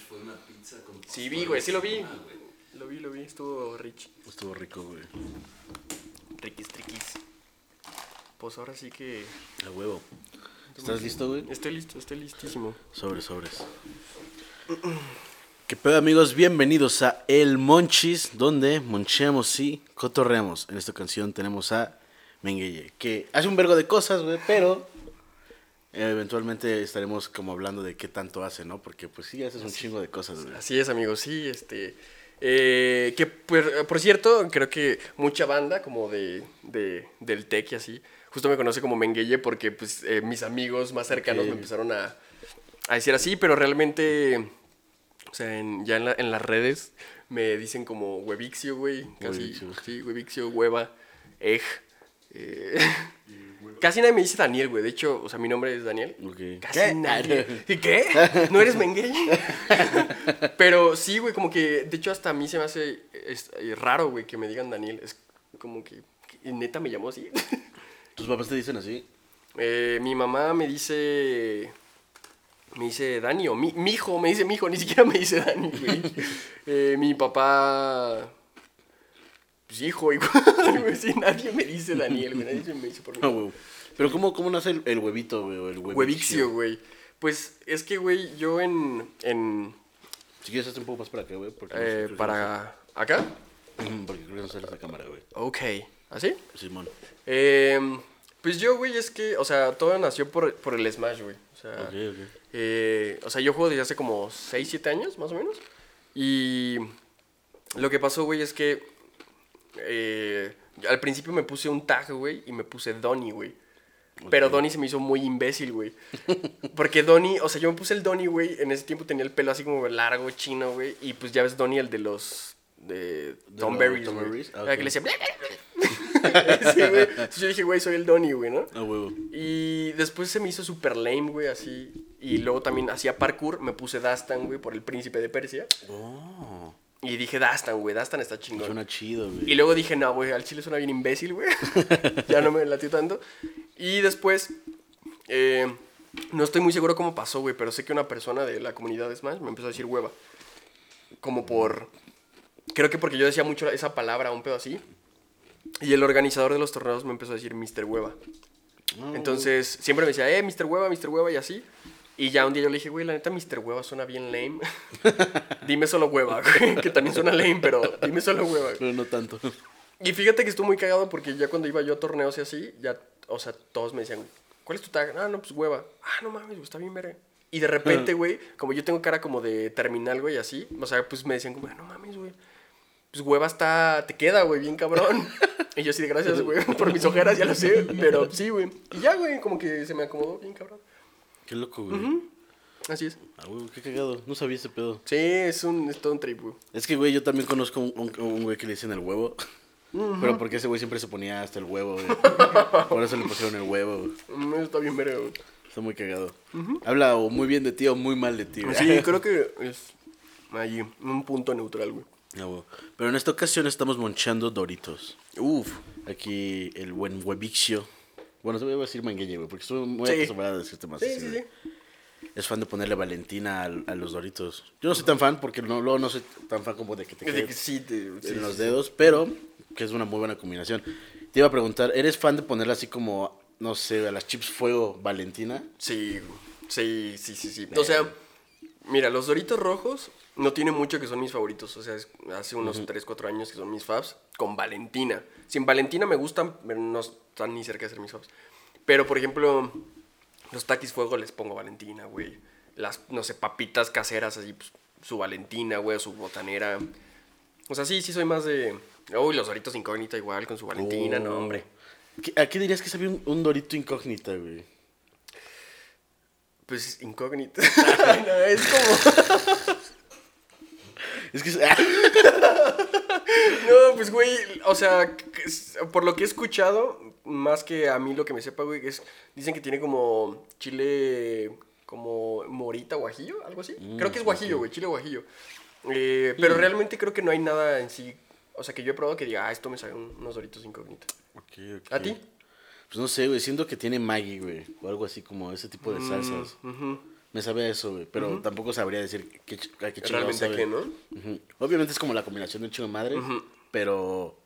fue una pizza con... Sí, vi, güey, sí lo vi. Ah. Lo vi, lo vi, estuvo rich. Estuvo rico, güey. Riquis, triquis. Pues ahora sí que. A huevo. ¿Estás listo, güey? Estoy listo, estoy listísimo. Sobres, sobres. ¿Qué pedo, amigos? Bienvenidos a El Monchis, donde moncheamos y cotorreamos. En esta canción tenemos a Menguelle, que hace un vergo de cosas, güey, pero eventualmente estaremos como hablando de qué tanto hace, ¿no? Porque pues sí, haces un chingo de cosas, güey. Así es, amigos, sí, este. eh, que por, por cierto, creo que mucha banda como de, de- del tech y así, justo me conoce como Menguelle porque pues eh, mis amigos más cercanos me empezaron a, a decir así, pero realmente, o sea, en- ya en, la- en las redes me dicen como Webixio, güey, casi, Webixio. sí, Webixio, Hueva, Ej, eh, Casi nadie me dice Daniel, güey. De hecho, o sea, mi nombre es Daniel. Ok. Casi ¿Qué? nadie. ¿Y qué? ¿No eres Menguelle? Pero sí, güey, como que, de hecho, hasta a mí se me hace es, eh, raro, güey, que me digan Daniel. Es como que, que neta me llamó así. ¿Tus papás te dicen así? Eh, mi mamá me dice. Me dice Dani, o mi, mi hijo, me dice mi hijo, ni siquiera me dice Dani, güey. Eh, mi papá. Pues hijo, igual, güey. Sí, nadie me dice Daniel, güey. Nadie me dice por mi Ah. Pero ¿cómo, cómo nace el, el huevito, güey? o el huevixio? Huevixio, güey. Pues es que, güey, yo en. en Si quieres, hazte un poco más para acá, güey. Porque eh, no para. ¿Acá? Porque creo que no sale esa cámara, güey. Ok. ¿Así? Simón. Eh, pues yo, güey, es que, o sea, todo nació por, por el Smash, güey. O sea, Ok, ok. eh, o sea, yo juego desde hace como 6, 7 años, más o menos. Y lo que pasó, güey, es que eh, al principio me puse un tag, güey, y me puse Donnie, güey. Pero. Donnie se me hizo muy imbécil, güey. Porque Donnie, o sea, yo me puse el Donnie, güey. En ese tiempo tenía el pelo así como largo, chino, güey. Y pues ya ves Donnie, el de los. de Tom Berries. Güey. Que le decía. sí, güey. Yo dije, güey, soy el Donnie, güey, ¿no? A huevo. Y después se me hizo super lame, güey, así. Y luego también hacía parkour. Me puse Dastan, güey, por el príncipe de Persia. Oh, Y dije, Dastan, güey, Dastan está chingón. suena chido, güey. Y luego dije, no, güey, al chile suena bien imbécil, güey. ya no me latió tanto. Y después, eh, no estoy muy seguro cómo pasó, güey, pero sé que una persona de la comunidad de Smash me empezó a decir hueva. Como por... Creo que porque yo decía mucho esa palabra, un pedo así. Y el organizador de los torneos me empezó a decir Mr. Hueva. Ah, Entonces, siempre me decía, eh, Mr. Hueva, Mr. Hueva y así. Y ya un día yo le dije, güey, la neta, Mr. Hueva suena bien lame. dime solo hueva, güey, que también suena lame, pero dime solo hueva. Pero no tanto. Y fíjate que estuvo muy cagado porque ya cuando iba yo a torneos y así, ya, o sea, todos me decían, ¿cuál es tu tag? Ah, no, pues hueva. Ah, no mames, está bien verga. Y de repente, güey, como yo tengo cara como de terminal, güey, así, o sea, pues me decían como, "Ah, no mames, güey. Pues hueva está, te queda, güey, bien cabrón. y yo de gracias, güey, por mis ojeras, ya lo sé, pero sí, güey. Y ya, güey, como que se me acomodó bien cabrón. Qué loco, güey. Así es. Ah, güey, qué cagado. No sabía ese pedo. Sí, es, un, es todo un trip, güey. Es que, güey, yo también conozco un, un- un güey que le dicen el huevo. Pero porque ese güey siempre se ponía hasta el huevo, güey. Por eso le pusieron el huevo, güey. Mm, Está bien verga, güey. Está muy cagado. Habla o muy bien de ti o muy mal de ti, güey. Sí, creo que es allí, un punto neutral, güey. Ah, güey. Pero en esta ocasión estamos monchando Doritos. Uf. Aquí el buen huevixio. Bueno, te voy a decir mangueñe, güey, porque estoy muy Sí. acostumbrado a decirte más Sí, así, sí, güey. sí. Es fan de ponerle Valentina al- a, los Doritos. Yo no soy tan fan porque no, luego no soy tan fan como de que te De quede que sí, en los dedos, pero que es una muy buena combinación. Te iba a preguntar, ¿eres fan de ponerle así como, no sé, a las chips fuego Valentina? Sí, sí, sí, sí, sí. O sea, mira, los Doritos rojos no tiene mucho que son mis favoritos. O sea, es- hace unos 3, 4 años que son mis faves con Valentina. Sin Valentina me gustan, pero no están ni cerca de ser mis faves. Pero, por ejemplo, los taquis fuego les pongo Valentina, güey. Las, no sé, papitas caseras, así, pues, su Valentina, güey, o su botanera. O sea, sí, sí soy más de... Uy, los Doritos incógnita igual, con su Valentina, no, Oh. hombre. ¿Qué- ¿A qué dirías que sabía un, un Dorito incógnita, güey? Pues incógnita. No, es como... Es que... ah, No, pues, güey, o sea, por lo que he escuchado, más que a mí lo que me sepa, güey, es, dicen que tiene como chile, como morita guajillo, algo así. Mm, creo que es guajillo, güey, chile guajillo. Eh, pero realmente creo que no hay nada en sí, o sea, que yo he probado que diga, ah, esto me sabe un- unos doritos incógnita. ok, ok. ¿A ti? Pues no sé, güey, siento que tiene Maggi, güey, o algo así como ese tipo de salsas. Ujú. Me sabe a eso, güey. Pero tampoco sabría decir qué, qué chingado Realmente sabe. qué, ¿no? Ujú. Obviamente es como la combinación de un chingo de madre, pero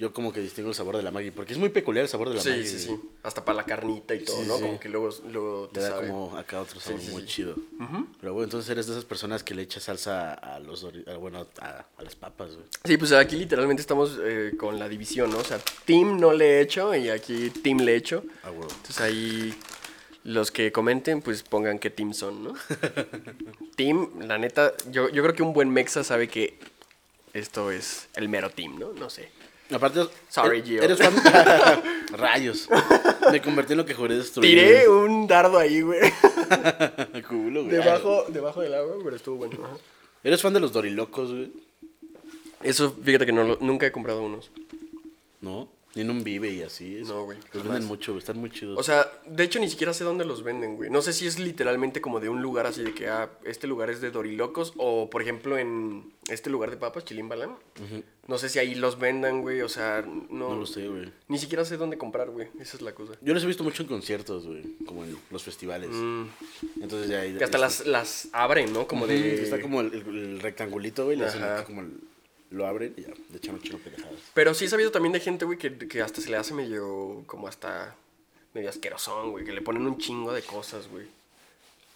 yo como que distingo el sabor de la Maggi, porque es muy peculiar el sabor de la Sí, Maggi. sí, güey. sí. Hasta para la carnita y todo, Sí, ¿no? sí. Como que luego, luego Te te da sabe. como acá otro sabor sí, muy sí. chido. Pero bueno, entonces eres de esas personas que le echas salsa a los a- bueno, a, a las papas, güey. Sí, pues aquí literalmente estamos eh, con la división, ¿no? O sea, Team no le he hecho y aquí Team le he hecho. Ah, huevo. Entonces ahí los que comenten, pues pongan qué team son, ¿no? team, la neta, yo, yo creo que un buen mexa sabe que esto es el mero team, ¿no? No sé. Aparte, Sorry, e- Gio. Eres fan. Rayos. Me convertí en lo que juré destruir. Tiré un dardo ahí, güey. Culo, güey. debajo, debajo del agua, pero estuvo bueno. ajá. ¿Eres fan de los dorilocos, güey? Eso, fíjate que no lo- nunca he comprado unos. ¿No? Ni en un vive y así. es- No, güey, Los venden mucho, güey. Están muy chidos. O sea, de hecho ni siquiera sé dónde los venden, güey. No sé si es literalmente como de un lugar así de que, ah, este lugar es de Dorilocos. O, por ejemplo, en este lugar de papas, Chilimbalam. No sé si ahí los vendan, güey. O sea, no... no lo sé, güey. Ni siquiera sé dónde comprar, güey. Esa es la cosa. Yo los he visto mucho en conciertos, güey. Como en los festivales. Entonces ya ahí. Mm. Que hasta las, las abren, ¿no? Como de... Está como el, el- rectangulito, güey. Le hacen como el- Lo abren y ya. Le echan un chingo de pendejadas. Pero sí he sabido también de gente, güey, que, que hasta se le hace medio... Como hasta... Medio asquerosón, güey. Que le ponen un chingo de cosas, güey.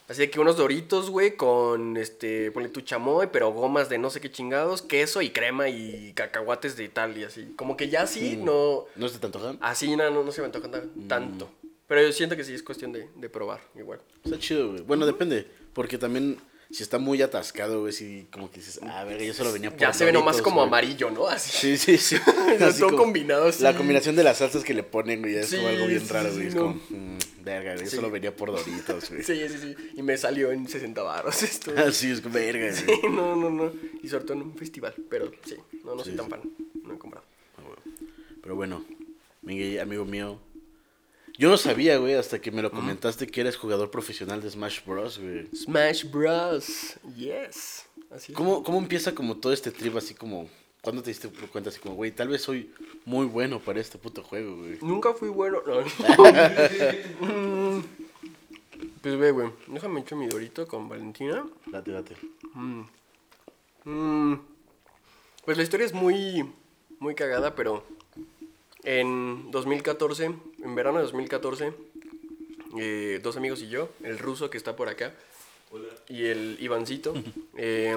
Así de que unos doritos, güey, con este, ponle tu chamoy, pero gomas de no sé qué chingados, queso y crema y cacahuates de tal y así. Como que ya así no. ¿No se te antoja? Así no, no, no se me antoja tan- tanto. Pero yo siento que sí es cuestión de, de probar, igual. Está chido, güey. Bueno, depende. Porque también, si está muy atascado, güey, sí, como que dices, ah, verga, yo solo venía por Ya se ve nomás como güey". amarillo, ¿no? Así. Sí, sí, sí. Así todo como- combinado así. La combinación de las salsas que le ponen, güey, es Sí, como algo bien sí, raro, güey. es no. como, mm, verga, yo solo venía por Doritos, güey. Sí, sí, sí. Y me salió en 60 baros esto. Así es verga, güey. Sí, no, no, no. Y sobre todo en un festival. Pero sí, no, no soy tan fan. No he comprado. Pero bueno, Miguel, amigo mío. Yo no sabía, güey, hasta que me lo comentaste que eres jugador profesional de Smash Bros, güey. Smash Bros. Yes. Así es. ¿Cómo, ¿Cómo empieza como todo este trip así como... ¿Cuándo te diste cuenta así como, güey, tal vez soy muy bueno para este puto juego, güey? Nunca fui bueno. No. Mm. pues ve, güey. Déjame echar mi dorito con Valentina. Date, date. Mm. Pues la historia es muy, muy cagada, pero en 2014, en verano de 2014, eh, dos amigos y yo, el ruso que está por acá y el Ivancito, eh,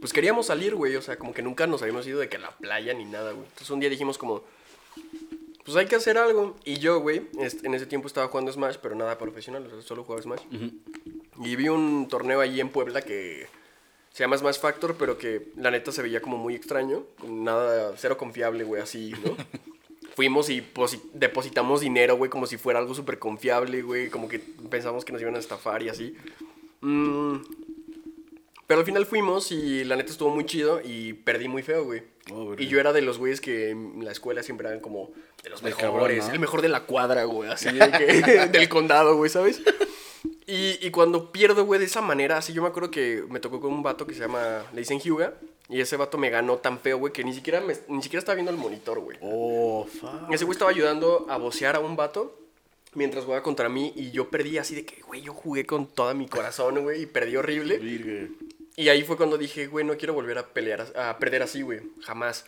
pues queríamos salir, güey, o sea, como que nunca nos habíamos ido de que a la playa ni nada, güey. Entonces un día dijimos como, pues hay que hacer algo. Y yo, güey, en ese tiempo estaba jugando Smash, pero nada profesional, solo jugaba Smash. Y vi un torneo allí en Puebla que se llama Smash Factor, pero que la neta se veía como muy extraño, nada, cero confiable, güey, así, ¿no? Fuimos y posi- depositamos dinero, güey, como si fuera algo súper confiable, güey, como que pensamos que nos iban a estafar y así. Mm, pero al final fuimos y la neta estuvo muy chido y perdí muy feo, güey. Oh, y yo era de los güeyes que en la escuela siempre eran como de los El mejores, cabrón, ¿no? el mejor de la cuadra, güey, así de que- del condado, güey, ¿sabes? Y, y cuando pierdo, güey, de esa manera, así yo me acuerdo que me tocó con un vato que se llama, le dicen Hyuga, y ese vato me ganó tan feo, güey, que ni siquiera, me- ni siquiera estaba viendo el monitor, güey. Oh, fuck. Ese güey estaba ayudando a vocear a un vato mientras jugaba contra mí y yo perdí así de que, güey, yo jugué con todo mi corazón, güey, y perdí horrible. Y ahí fue cuando dije, güey, no quiero volver a pelear, a perder así, güey, jamás.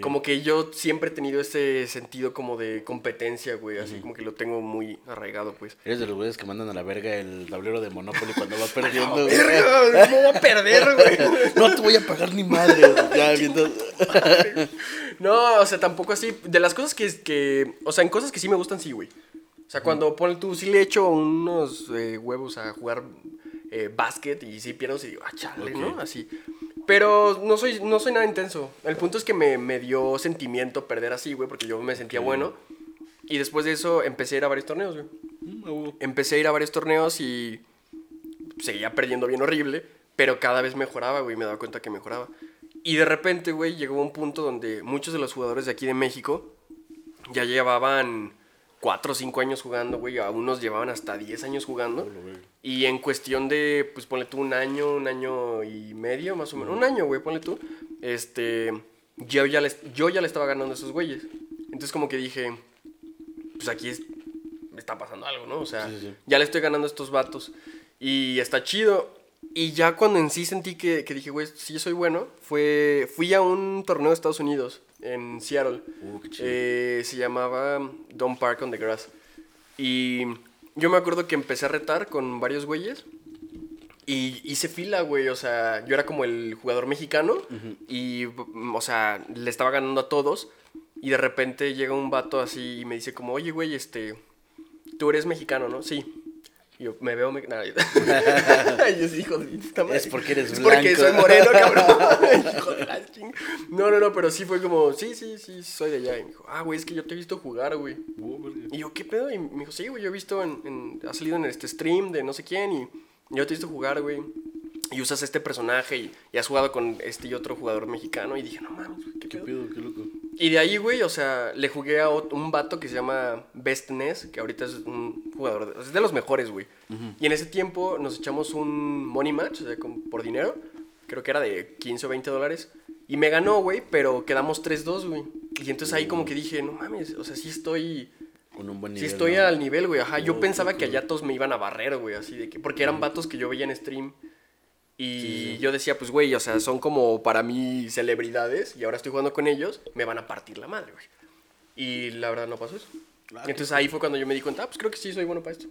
Como que yo siempre he tenido ese sentido como de competencia, güey, así como que lo tengo muy arraigado, pues. Eres de los güeyes que mandan a la verga el tablero de Monopoly cuando va perdiendo, No, güey. verga, ¿Cómo voy a perder, güey? No te voy a pagar ni madre. Ya viendo. No, o sea, tampoco así. De las cosas que, que. O sea, en cosas que sí me gustan, sí, güey. O sea, cuando pone tú, sí le echo unos eh, huevos a jugar eh, básquet y sí pierdo, sí digo, ah, chale, ¿no? Así. Pero no soy, no soy nada intenso. El punto es que me, me dio sentimiento perder así, güey, porque yo me sentía bueno. Y después de eso empecé a ir a varios torneos, güey. Empecé a ir a varios torneos y seguía perdiendo bien horrible, pero cada vez mejoraba, güey, me daba cuenta que mejoraba. Y de repente, güey, llegó un punto donde muchos de los jugadores de aquí de México ya llevaban 4 o 5 años jugando, güey, a unos llevaban hasta 10 años jugando. Y en cuestión de, pues ponle tú un año, un año y medio, más o menos, un año, güey, ponle tú, este, yo ya, les, yo ya le estaba ganando a esos güeyes. Entonces como que dije, pues aquí es, me está pasando algo, ¿no? O sea, Sí, sí. ya le estoy ganando a estos vatos. Y está chido. Y ya cuando en sí sentí que, que dije, güey, sí soy bueno, fue, fui a un torneo de Estados Unidos, en Seattle. Uh. Eh, se llamaba Don't Park on the Grass. Y yo me acuerdo que empecé a retar con varios güeyes. Y hice fila, güey. O sea, yo era como el jugador mexicano. Y, o sea, le estaba ganando a todos. Y de repente llega un vato así y me dice como, oye, güey, este... Tú eres mexicano, ¿no? Sí. Y yo, me veo... Me... Nah, yo- Y yo sí, hijo de madre. Es porque eres Es porque soy moreno, cabrón. Hijo de la ching- No, no, no, pero sí fue como, sí, sí, sí, soy de allá. Y me dijo, ah, güey, es que yo te he visto jugar, güey. Verga. Y yo, ¿qué pedo? Y me dijo, sí, güey, yo he visto en, en- ha salido en este stream de no sé quién y yo te he visto jugar, güey. Y usas este personaje y, y has jugado con este y otro jugador mexicano. Y dije, no mames, güey, ¿qué Qué pedo? pedo, qué loco. Y de ahí, güey, o sea, le jugué a un vato que se llama Best Ness, que ahorita es un jugador, es de los mejores, güey. Y en ese tiempo nos echamos un money match, o sea, con- por dinero, creo que era de 15 o 20 dólares. Y me ganó, güey, pero quedamos 3-2, güey. Y entonces ahí como que dije, no mames, o sea, sí estoy... Con un buen Sí nivel. estoy ¿no? al nivel, güey, ajá. Yo Oh, pensaba que allá todos me iban a barrer, güey, así de que... Porque eran vatos que yo veía en stream. Y yo decía, pues, güey, o sea, son como para mí celebridades y ahora estoy jugando con ellos, me van a partir la madre, güey. Y la verdad no pasó eso. Ah, Entonces ahí fue cuando yo me di cuenta, ah, pues creo que sí soy bueno para esto.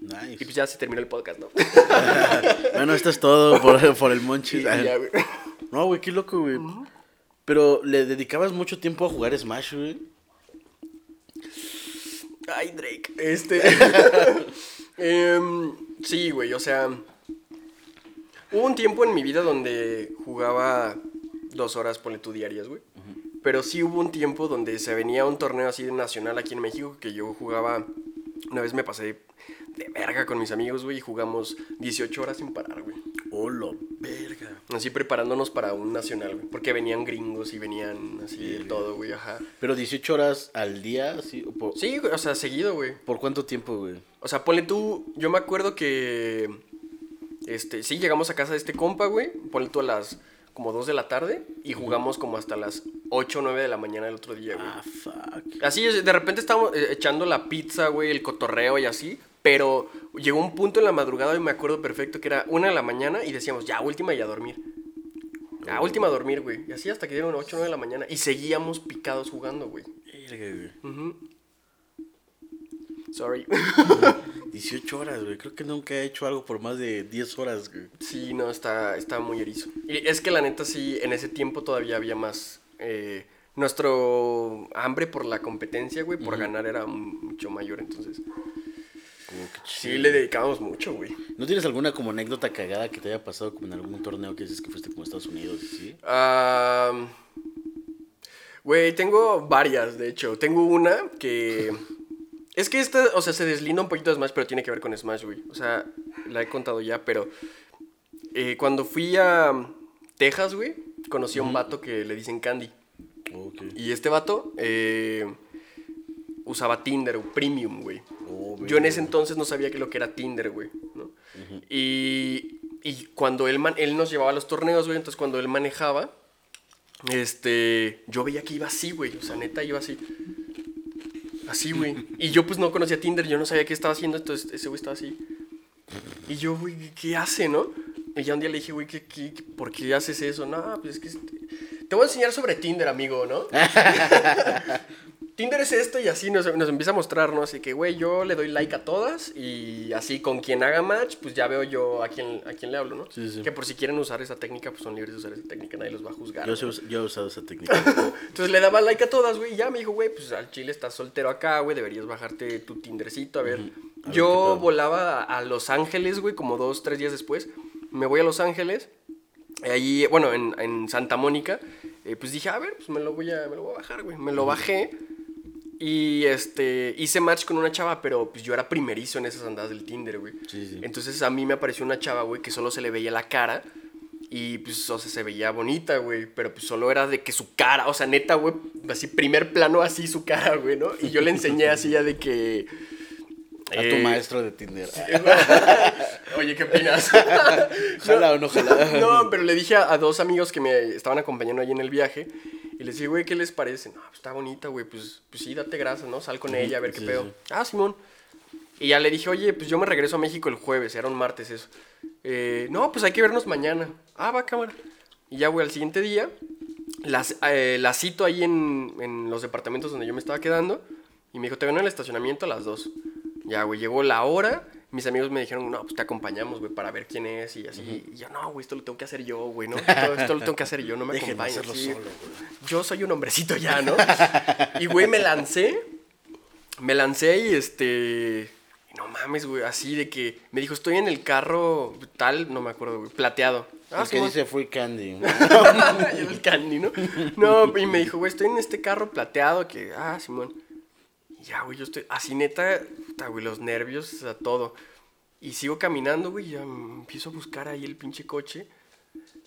Nice. Y pues ya se terminó el podcast, ¿no? Bueno, esto es todo por, por el Monchis. Y ya, güey. No, güey, qué loco, güey. Pero le dedicabas mucho tiempo a jugar Smash, güey. Ay, Drake. Este. Em, sí, güey, o sea. Hubo un tiempo en mi vida donde jugaba dos horas, ponle tú diarias, güey. Pero sí hubo un tiempo donde se venía un torneo así de nacional aquí en México que yo jugaba. Una vez me pasé de verga con mis amigos, güey, y jugamos 18 horas sin parar, güey. Hola, verga. Así preparándonos para un nacional, güey. Porque venían gringos y venían así de todo, güey, ajá. Pero 18 horas al día, ¿sí? ¿O por, Sí, o sea, seguido, güey. ¿Por cuánto tiempo, güey? O sea, ponle tú, yo me acuerdo que, este, sí, llegamos a casa de este compa, güey, ponle tú a las como 2 de la tarde y jugamos como hasta las 8 o 9 de la mañana del otro día, güey. Ah, fuck. Así, es, de repente estábamos eh, echando la pizza, güey, el cotorreo y así, pero llegó un punto en la madrugada y me acuerdo perfecto que era una de la mañana y decíamos, ya, última y a dormir. Ya, última a dormir, güey. Y así hasta que dieron 8 o 9 de la mañana y seguíamos picados jugando, güey. Verga, güey. Sorry. 18 horas, güey. Creo que nunca he hecho algo por más de 10 horas, güey. Sí, no, está, está muy erizo. Y es que la neta sí, en ese tiempo todavía había más... eh, nuestro hambre por la competencia, güey, por ganar era mucho mayor, entonces... Como que Sí, le dedicábamos mucho, güey. ¿No tienes alguna como anécdota cagada que te haya pasado como en algún torneo que dices que fuiste como a Estados Unidos sí? Am, Güey, tengo varias, de hecho. Tengo una que... Es que esta, o sea, se deslinda un poquito de Smash, pero tiene que ver con Smash, güey. O sea, la he contado ya, pero... eh, cuando fui a Texas, güey, conocí a un vato que le dicen Candy. Y este vato eh, usaba Tinder o Premium, güey. Oh, Yo en ese entonces no sabía que lo que era Tinder, güey. ¿no? y, y cuando él, man- él nos llevaba a los torneos, güey, entonces cuando él manejaba, este, yo veía que iba así, güey. O sea, neta, iba así. Así, güey. Y yo pues no conocía Tinder, yo no sabía qué estaba haciendo, entonces ese güey estaba así. Y yo, güey, ¿qué hace, no? Y ya un día le dije, güey, ¿qué, qué, por qué haces eso? No, pues es que... Te voy a enseñar sobre Tinder, amigo, ¿no? Tinder es esto y así nos, nos empieza a mostrar, ¿no? Así que, güey, yo le doy like a todas y así con quien haga match, pues ya veo yo a quién, a quién le hablo, ¿no? Sí, sí. Que por si quieren usar esa técnica, pues son libres de usar esa técnica, nadie los va a juzgar. Yo, he usado esa técnica. Entonces le daba like a todas, güey, y ya me dijo, güey, pues al chile estás soltero acá, güey, deberías bajarte tu Tindercito, a ver. A ver qué Yo volaba a Los Ángeles, güey, como dos, tres días después. Me voy a Los Ángeles, ahí, bueno, en, en Santa Mónica. eh, pues dije, a ver, pues me lo voy a, me lo voy a bajar, güey. Me lo bajé y este, hice match con una chava, pero pues yo era primerizo en esas andadas del Tinder, güey. Sí, sí. Entonces a mí me apareció una chava, güey, que solo se le veía la cara. Y pues, o sea, se veía bonita, güey. Pero pues solo era de que su cara, o sea, neta, güey, así, primer plano así su cara, güey, ¿no? Y yo le enseñé así ya de que. A tu eh, maestro de Tinder. Oye, ¿qué opinas? Jala o no jala. No, pero le dije a, a dos amigos que me estaban acompañando ahí en el viaje. Y Y le dije, güey, ¿qué les parece? No, pues está bonita, güey. Pues, pues sí, date grasa, ¿no? Sal con ella a ver qué sí, pedo. sí. Ah, Simón. Y ya le dije, oye, pues yo me regreso a México el jueves, era un martes eso. Eh, no, pues hay que vernos mañana. Ah, va, cámara. Y ya, güey, al siguiente día, las, eh, la cito ahí en, en los departamentos donde yo me estaba quedando. Y me dijo, te veo en el estacionamiento a las 2. Ya, güey, llegó la hora. Mis amigos me dijeron, no, pues te acompañamos, güey, para ver quién es y así. Y yo, no, güey, esto lo tengo que hacer yo, güey, ¿no? Esto, esto lo tengo que hacer yo, no me acompañes. sí. Yo soy un hombrecito ya, ¿no? y, güey, me lancé. Me lancé y este. No mames, güey, así de que me dijo, estoy en el carro tal, no me acuerdo, güey, plateado. Ah, el que dice free candy. El candy, ¿no? No, y me dijo, güey, estoy en este carro plateado que, ah, Simón. Y ya, güey, yo estoy así neta, puta, güey, los nervios, o sea, todo. Y sigo caminando, güey, y ya empiezo a buscar ahí el pinche coche.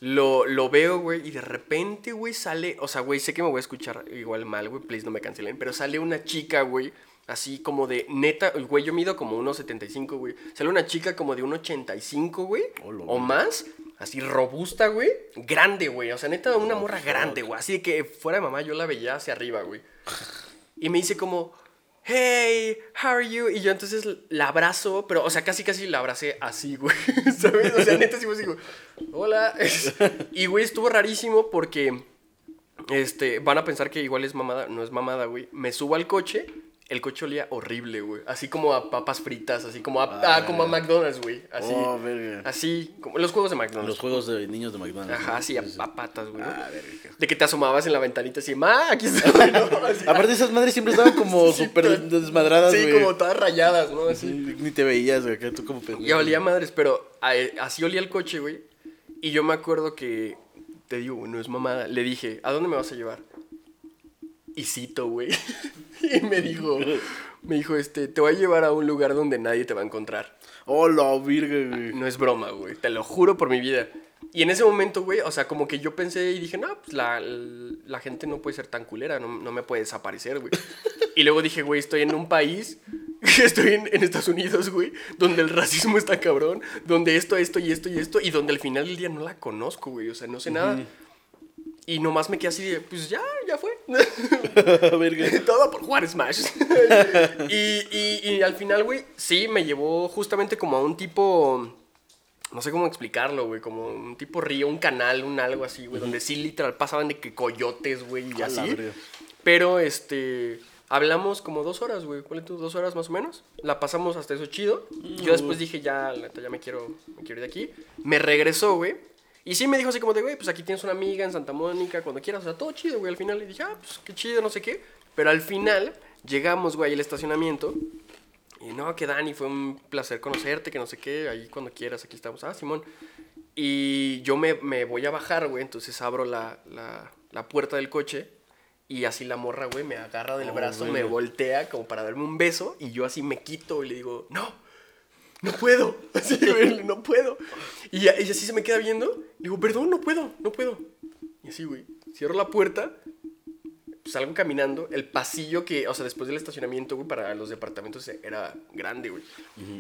Lo, lo veo, güey, y de repente, güey, sale, o sea, güey, sé que me voy a escuchar igual mal, güey, please no me cancelen, pero sale una chica, güey, así como de, neta, güey, yo mido como 1,75, güey. Sale una chica como de 1,85, güey, Hola, o más, así robusta, güey, grande, güey, o sea, neta, una morra grande, güey, así de que fuera de mamá yo la veía hacia arriba, güey. Y me dice como, hey, how are you? Y yo entonces la abrazo, pero, o sea, casi casi la abracé así, güey, ¿sabes? O sea, neta, sí güey, hola. Y, güey, estuvo rarísimo porque, este, van a pensar que igual es mamada, no es mamada, güey. Me subo al coche, el coche olía horrible, güey, así como a papas fritas, así como a, ah, como a McDonald's, güey, así. Oh, verga. Así, como los juegos de McDonald's. Los juegos de niños de McDonald's. Ajá, sí, a, Sí, sí. a patas, güey. Ah, verga. De que te asomabas en la ventanita así, ma, aquí está, ¿no? Así, Aparte esas madres siempre estaban como Sí, súper desmadradas, Sí, güey. como todas rayadas, ¿no? Así. Sí, Ni te veías, güey, tú como pendejo. Y olía madres, pero a- así olía el coche, güey. Y yo me acuerdo que, te digo, no es mamada. Le dije, ¿a dónde me vas a llevar? Y cito, güey. y me dijo, me dijo, este, te voy a llevar a un lugar donde nadie te va a encontrar. Oh, la virga, güey. No es broma, güey. Te lo juro por mi vida. Y en ese momento, güey, o sea, como que yo pensé y dije, no, pues la, la gente no puede ser tan culera, no, no me puede desaparecer, güey. Y luego dije, güey, estoy en un país, estoy en, en Estados Unidos, güey, donde el racismo está cabrón, donde esto, esto y esto y esto, y donde al final del día no la conozco, güey, o sea, no sé nada. Y nomás me quedé así de, pues ya, ya fue. Todo por jugar Smash. y, y, y al final, güey, sí, me llevó justamente como a un tipo. No sé cómo explicarlo, güey. Como un tipo río, un canal, un algo así, güey. Donde sí literal pasaban de que coyotes, güey, y así. Pero este. Hablamos como dos horas, güey. ¿Cuál es tu? Dos horas más o menos. La pasamos hasta eso chido. Yo después dije, ya, ya me quiero, me quiero ir de aquí. Me regresó, güey. Y sí me dijo así como de, güey, pues aquí tienes una amiga en Santa Mónica, cuando quieras. O sea, todo chido, güey. Al final le dije, ah, pues qué chido, no sé qué. Pero al final llegamos, güey, al estacionamiento. Y no, que Dani, fue un placer conocerte, que no sé qué. Ahí cuando quieras, aquí estamos. Ah, Simón. Y yo me, me voy a bajar, güey. Entonces abro la, la, la puerta del coche. Y así la morra, güey, me agarra del Oh, brazo, me voltea como para darme un beso. Y yo así me quito y le digo, no, no puedo. Así, güey, no puedo. Y ella así se me queda viendo. Le digo, perdón, no puedo, no puedo. Y así, güey, cierro la puerta. Salgo caminando. El pasillo que, o sea, después del estacionamiento, güey, para los departamentos era grande, güey.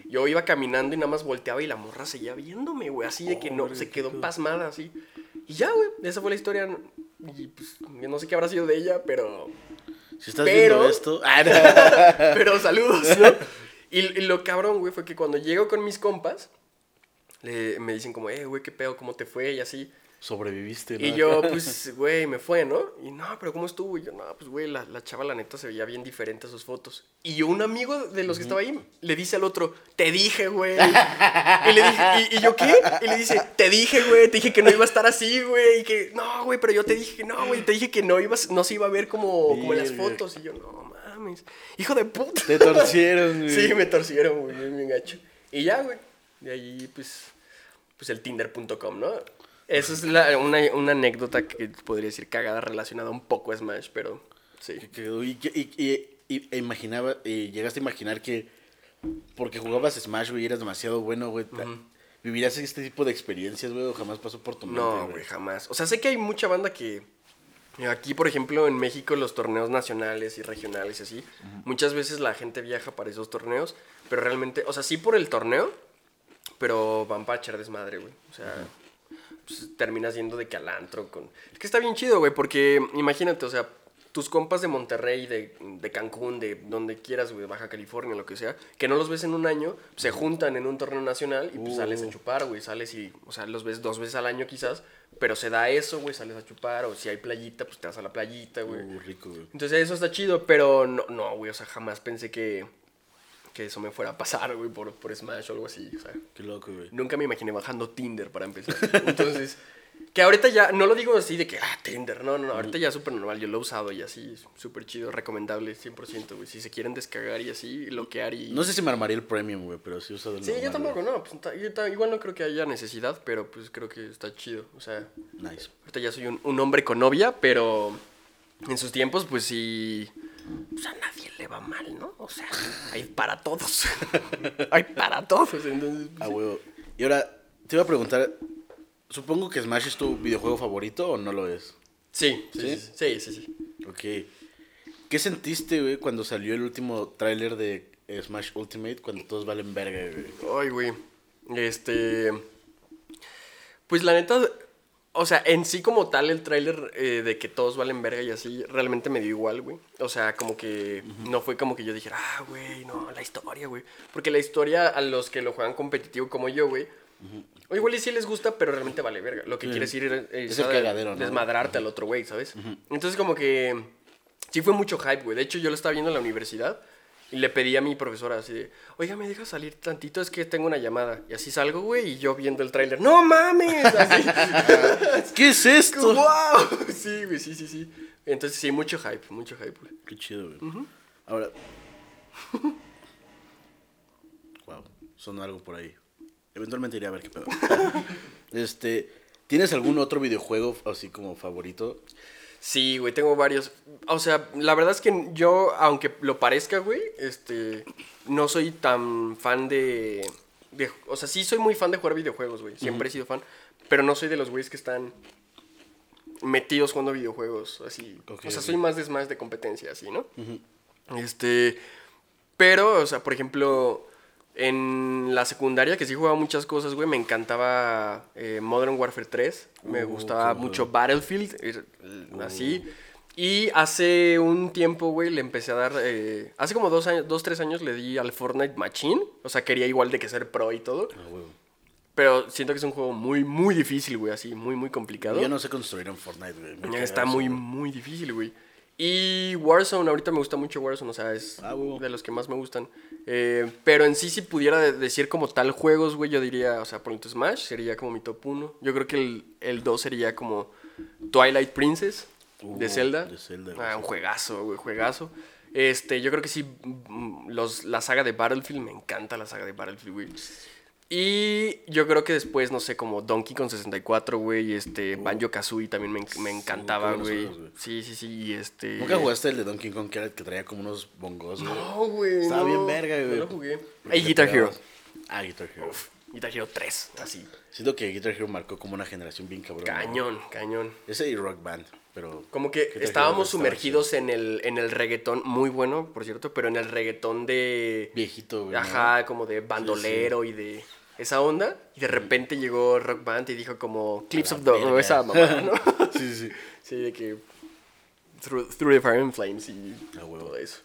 Yo iba caminando y nada más volteaba y la morra seguía viéndome, güey. Así de que no, se quedó pasmada, así. Y ya, güey, esa fue la historia. Y pues, no sé qué habrá sido de ella, pero Si estás Pero- viendo esto. Pero saludos, ¿no? Y, y lo cabrón, güey, fue que cuando llego con mis compas, le- me dicen como, eh, güey, qué pedo, cómo te fue y así. Sobreviviste, ¿no? Y yo, pues, güey, me fue, ¿no? Y no, pero ¿cómo estuvo? Y yo, no, pues, güey, la, la chava, la neta, se veía bien diferente a sus fotos. Y un amigo de los que estaba ahí le dice al otro, te dije, güey. Y, le dije, ¿y, y yo qué? Y le dice, te dije, güey, te dije que no iba a estar así, güey. Y que, no, güey, pero yo te dije que no, güey, te dije que no, ibas, no se iba a ver como, como en las fotos. Y yo, no mames, hijo de puta. Te torcieron, güey. Sí, me torcieron, güey, bien, bien gacho. Y ya, güey, de ahí, pues, pues el tinder.com, ¿no? Esa es la- una, una anécdota que podría decir cagada relacionada un poco a Smash, pero sí. Y, y- y- y- e imaginaba, y llegaste a imaginar que porque jugabas Smash, güey, eras demasiado bueno, güey, vivirías este tipo de experiencias, güey, o jamás pasó por tu mente, No, güey, jamás. O sea, sé que hay mucha banda que... Aquí, por ejemplo, en México, los torneos nacionales y regionales y así, muchas veces la gente viaja para esos torneos, pero realmente, o sea, sí por el torneo, pero van para echar desmadre, güey. O sea, pues, terminas yendo de que al antro con... Es que está bien chido, güey, porque imagínate, o sea, tus compas de Monterrey, de, de Cancún, de donde quieras, güey, de Baja California, lo que sea, que no los ves en un año, se juntan en un torneo nacional y pues sales a Uh. chupar, güey, sales y, o sea, los ves dos veces al año quizás, pero se da eso, güey, sales a chupar, o si hay playita, pues te vas a la playita, güey. Uh, rico, güey. Entonces eso está chido, pero no, no, güey, o sea, jamás pensé que, que eso me fuera a pasar, güey, por, por Smash o algo así, o sea. Qué loco, güey. Nunca me imaginé bajando Tinder para empezar. Entonces, que ahorita ya, no lo digo así de que, ah, Tinder, no, no, no, ahorita ya es súper normal, yo lo he usado y así, súper chido, recomendable, 100%, güey. Si se quieren descargar y así, bloquear y... No sé si me armaría el premium, güey, pero sí he usado el Sí, yo tampoco, güey. no, pues, yo igual no creo que haya necesidad, pero pues creo que está chido, o sea, Nice. ahorita ya soy un, un hombre con novia, pero en sus tiempos, pues sí, pues a nadie le va mal, ¿no? O sea, hay para todos, hay para todos, entonces... pues, Ah, huevo. Y ahora, te iba a preguntar, supongo que Smash es tu videojuego favorito o no lo es. Sí, sí, ¿Sí? sí, sí, sí, sí. Ok. ¿Qué sentiste, güey, cuando salió el último tráiler de Smash Ultimate cuando todos valen verga, güey? Ay, güey. Este. Pues la neta. O sea, en sí como tal el tráiler eh, de que todos valen verga y así, realmente me dio igual, güey. O sea, como que no fue como que yo dijera, ah, güey, no, la historia, güey. Porque la historia a los que lo juegan competitivo como yo, güey, o igual y sí les gusta, pero realmente vale verga. Lo que Sí. quieres ir es, Es el cagadero, ¿no? desmadrarte al otro güey, ¿sabes? Entonces como que sí fue mucho hype, güey. De hecho, yo lo estaba viendo en la universidad y le pedí a mi profesora así de, oiga, ¿me deja salir tantito? Es que tengo una llamada. Y así salgo, güey, y yo viendo el tráiler, ¡no mames! Así. ¿Qué es esto? ¡Wow! Sí, güey, sí, sí, sí. Entonces sí, mucho hype, mucho hype, güey. Qué chido, güey. Ahora. wow, sonó algo por ahí. Eventualmente iré a ver qué pedo. este, ¿tienes algún otro videojuego así como favorito? Sí, güey, tengo varios. O sea, la verdad es que yo, aunque lo parezca, güey, este, no soy tan fan de, de- O sea, sí soy muy fan de jugar videojuegos, güey. Siempre he sido fan. Pero no soy de los güeyes que están metidos jugando videojuegos, así. O sea, soy más de Smash de competencia, así, ¿no? Este, pero, o sea, por ejemplo, en la secundaria, que sí jugaba muchas cosas, güey, me encantaba eh, Modern Warfare 3. Me Uh, gustaba mucho. Battlefield, eh, así. Y hace un tiempo, güey, le empecé a dar. eh, hace como dos, años, dos, tres años le di al Fortnite Machine. O sea, quería igual de que ser pro y todo. Ah. Pero siento que es un juego muy, muy difícil, güey, así, muy, muy complicado. Yo no sé construir en Fortnite, güey. Está muy, muy difícil, güey. Y Warzone, ahorita me gusta mucho Warzone, o sea, es Ah, de los que más me gustan. Eh, pero en sí, si pudiera de- decir como tal juegos, güey, yo diría, o sea, por ejemplo, Smash sería como mi top 1. Yo creo que el, el 2 sería como Twilight Princess de Uh, Zelda. de Zelda, Ah, un juegazo, güey, juegazo. Este, yo creo que sí, mm, los, la saga de Battlefield, me encanta la saga de Battlefield, güey. Y yo creo que después, no sé, como Donkey Kong 64, güey, este, Banjo Kazooie también me, me encantaba, güey. Sí, sí, sí, y este... ¿Nunca jugaste el de Donkey Kong que, era el que traía como unos bongos, güey? No, güey. Estaba no, bien verga, güey. No lo jugué. Hay Guitar Hero. Ah, Guitar Hero. Guitar Hero 3, así. Siento que Guitar Hero marcó como una generación bien cabrón. ¿no? Cañón, cañón. Ese y Rock Band, pero... Como que estábamos sumergidos en el, en el reggaetón, muy bueno, por cierto, pero en el reggaetón de... Viejito, güey. ¿no? Ajá, como de bandolero y de esa onda. Y de repente llegó Rock Band y dijo como Clips of the... o esa mamá, ¿no? Sí, sí. sí, de que... Through, through the Fire and Flames y Ah, todo eso.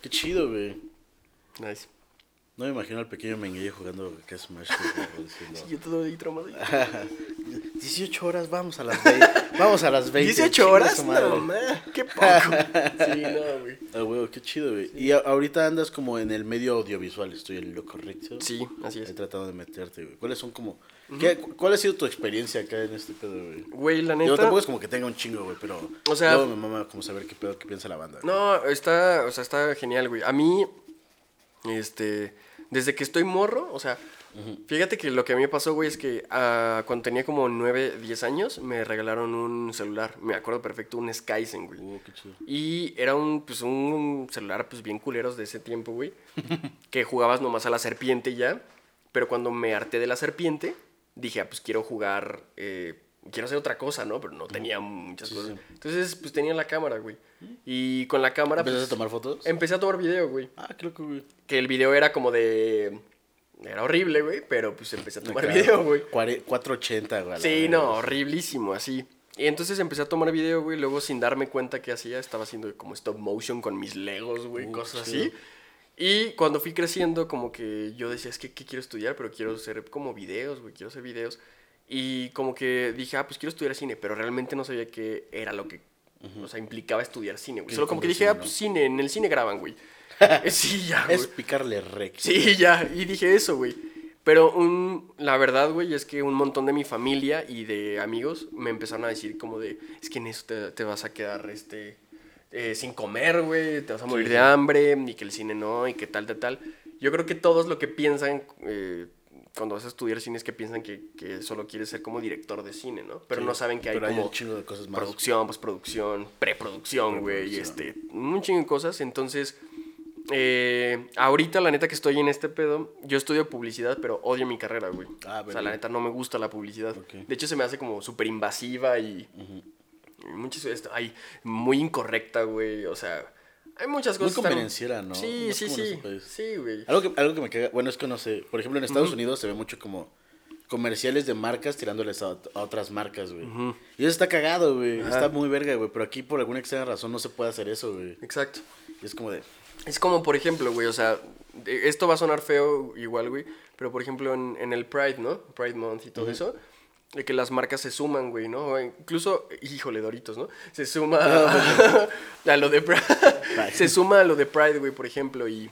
Qué chido, güey. Nice. No me imagino al pequeño Menguille jugando que es Smash. güey. Sí, yo todo ahí traumado. 18 horas, vamos a las 20. Vamos a las 20. 18 chinga horas, no, qué poco. Sí, no, güey. Ah, güey, qué chido, güey. Y a- ahorita andas como en el medio audiovisual, estoy en lo correcto. Sí, así He es. tratado de meterte, güey. ¿Cuáles son como... ¿qué- cu- ¿Cuál ha sido tu experiencia acá en este pedo, güey? Güey, la Yo neta. tampoco es como que tenga un chingo, güey, pero... O sea- Luego me mama como saber qué pedo, qué piensa la banda. güey. No, está, o sea, está genial, güey. A mí, este, desde que estoy morro, o sea, fíjate que lo que a mí me pasó, güey, es que ah, cuando tenía como 9, 10 años, me regalaron un celular. Me acuerdo perfecto, un Skyzen, güey. Qué chido. Y era un, pues, un celular, pues, bien culeros de ese tiempo, güey. que jugabas nomás a la serpiente y ya. Pero cuando me harté de la serpiente, dije, ah, pues, quiero jugar... eh, quiero hacer otra cosa, ¿no? Pero no tenía muchas Sí, cosas. sí. Entonces, pues, tenía la cámara, güey. Y con la cámara... ¿Empezaste pues, a tomar fotos? Empecé a tomar video, güey. Ah, qué loco, güey. Que el video era como de... era horrible, güey, pero pues empecé a tomar Acá, video, güey. cuare- 480, güey. Sí, no, horriblísimo, así. Y entonces empecé a tomar video, güey, luego sin darme cuenta que hacía, estaba haciendo como stop motion con mis legos, güey, Uh, cosas así. Y cuando fui creciendo, como que yo decía, es que ¿qué quiero estudiar? Pero quiero hacer como videos, güey, quiero hacer videos. Y como que dije, ah, pues quiero estudiar cine, pero realmente no sabía qué era lo que, o sea, implicaba estudiar cine, güey. Solo como que dije, cine, ah, ¿no? pues cine, en el cine graban, güey. Sí, ya, güey. Es picarle rec. Sí, ya, y dije eso, güey. Pero un, la verdad, güey, es que un montón de mi familia y de amigos me empezaron a decir como de, es que en eso te, te vas a quedar, este, eh, sin comer, güey, te vas a morir de hambre, y que el cine no, y que tal, tal, tal. Yo creo que todos lo que piensan eh, cuando vas a estudiar cine es que piensan que, que solo quieres ser como director de cine, ¿no? Pero Sí, no saben que hay como un chingo de cosas más. producción, postproducción, preproducción, güey, este, un chingo de cosas. Entonces, eh, ahorita la neta que estoy en este pedo, yo estudio publicidad, pero odio mi carrera, güey. Ah, o sea, la neta no me gusta la publicidad. De hecho, se me hace como súper invasiva y, y muchas veces, ay, muy incorrecta, güey. O sea, hay muchas Muy cosas. tan- convenenciera, ¿no? Sí, Más sí, sí. Sí, güey. Algo que, algo que me caga, bueno, es que no sé, por ejemplo en Estados Unidos se ve mucho como comerciales de marcas tirándoles a, ot- a otras marcas, güey. Y eso está cagado, güey. Está muy verga, güey. Pero aquí por alguna extraña razón no se puede hacer eso, güey. Exacto. Y es como de... Es como, por ejemplo, güey, o sea, esto va a sonar feo igual, güey, pero por ejemplo en, en el Pride, ¿no? Pride Month y todo eso, de que las marcas se suman, güey, ¿no? Incluso, híjole, Doritos, ¿no? Se suma a, a lo de Pride. se suma a lo de Pride, güey, por ejemplo, y,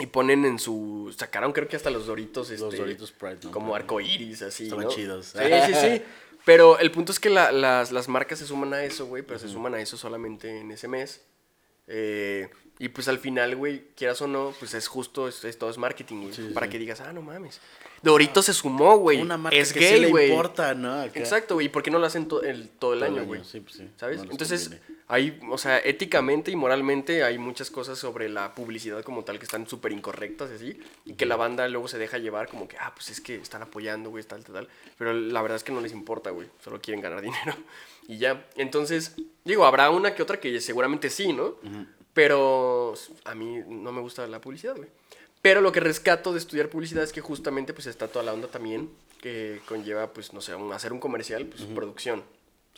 y ponen en su... Sacaron creo que hasta los Doritos, este, Doritos Pride, ¿no? Como arcoíris, así, Estaban ¿no? chidos. Sí, sí, sí. Pero el punto es que la- las, las marcas se suman a eso, güey, pero se suman a eso solamente en ese mes. Eh, y pues al final, güey, quieras o no, pues es justo, es, es- todo es marketing, güey. Sí, para sí. que digas, ah, no mames. Dorito se sumó, güey. Una marca es que sí gay, le güey. importa, ¿no? Acá. Exacto, güey. ¿Y por qué no lo hacen to- el, todo el Todo año, güey? sí, pues sí. ¿Sabes? No Entonces, conviene. hay, o sea, éticamente y moralmente hay muchas cosas sobre la publicidad como tal que están súper incorrectas, y así. Y que la banda luego se deja llevar como que, ah, pues es que están apoyando, güey, tal, tal, tal. Pero la verdad es que no les importa, güey. Solo quieren ganar dinero. Y ya. Entonces, digo, habrá una que otra que seguramente sí, ¿no? Pero a mí no me gusta la publicidad, güey. Pero lo que rescato de estudiar publicidad es que justamente pues está toda la onda también que conlleva, pues, no sé, un- hacer un comercial, pues, producción.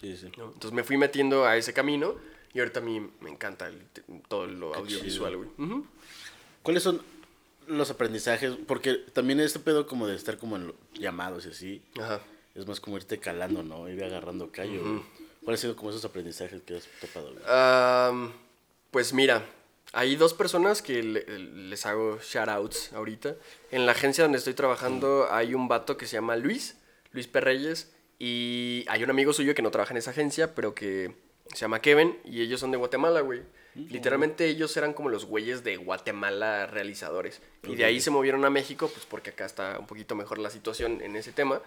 Sí, sí. ¿no? Entonces me fui metiendo a ese camino y ahorita a mí me encanta el- todo lo Qué audiovisual, güey. ¿Cuáles son los aprendizajes? Porque también este pedo como de estar como en llamados y así, Ajá. es más como irte calando, ¿no? Ir agarrando callo. ¿Cuáles han sido como esos aprendizajes que has topado, pues mira, hay dos personas que le- les hago shoutouts ahorita. En la agencia donde estoy trabajando hay un vato que se llama Luis, Luis Perreyes, y hay un amigo suyo que no trabaja en esa agencia, pero que se llama Kevin, y ellos son de Guatemala, güey. Literalmente ellos eran como los güeyes de Guatemala realizadores. Y de ahí se movieron a México, pues porque acá está un poquito mejor la situación en ese tema.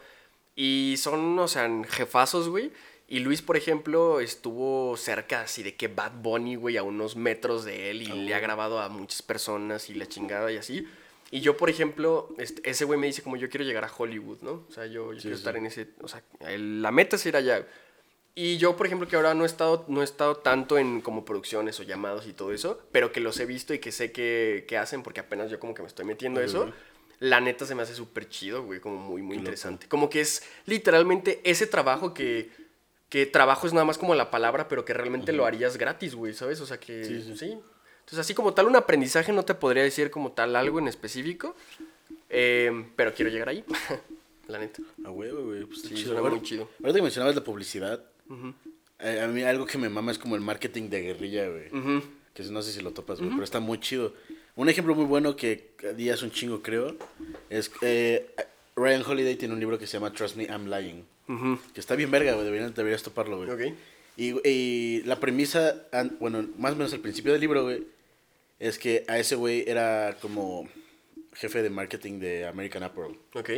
Y son, o sea, jefazos, güey. Y Luis, por ejemplo, estuvo cerca así de que Bad Bunny, güey, a unos metros de él y le ha grabado a muchas personas y la chingada y así. Y yo, por ejemplo, este, ese güey me dice como yo quiero llegar a Hollywood, ¿no? O sea, yo, yo quiero estar en ese, o sea, el- la meta es ir allá. Y yo, por ejemplo, que ahora no he estado, no he estado tanto en como producciones o llamados y todo eso, pero que los he visto y que sé que, que hacen porque apenas yo como que me estoy metiendo a eso. La neta se me hace súper chido, güey, como muy, muy interesante. Como que es literalmente ese trabajo que, que trabajo es nada más como la palabra, pero que realmente lo harías gratis, güey, ¿sabes? O sea que Sí, sí. sí. Entonces, así como tal, un aprendizaje no te podría decir como tal algo en específico, eh, pero quiero llegar ahí, la neta. A huevo, güey. Pues Sí, chido. muy chido. Ahorita que mencionabas la publicidad, eh, a mí algo que me mama es como el marketing de guerrilla, güey. Que no sé si lo topas, güey, pero está muy chido. Un ejemplo muy bueno que día es un chingo, creo, es eh, Ryan Holiday tiene un libro que se llama Trust Me, I'm Lying. Ujú. Que está bien verga, güey, deberías, deberías toparlo, güey. Ok. Y, y la premisa, bueno, más o menos al principio del libro, güey, es que a ese güey era como jefe de marketing de American Apparel. Ok.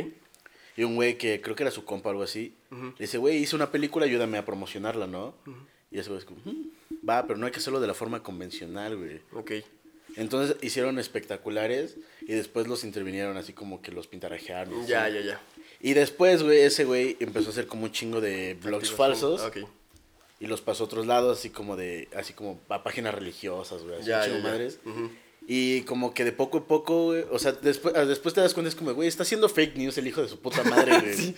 Y un güey que creo que era su compa o algo así, le dice, güey, hice una película, ayúdame a promocionarla, ¿no? Y ese güey es como, "Mm, va, pero no hay que hacerlo de la forma convencional, güey. Ok. Entonces hicieron espectaculares y después los intervinieron así como que los pintarajearon. Ya, así. ya, ya. Y después, güey, ese güey empezó a hacer como un chingo de blogs falsos Ok. y los pasó a otros lados, así como de, así como a páginas religiosas, güey, así Ya, un chingo ya, ya. madres. Y como que de poco a poco, güey, o sea, después, ah, después te das cuenta, es como, güey, está haciendo fake news el hijo de su puta madre, güey.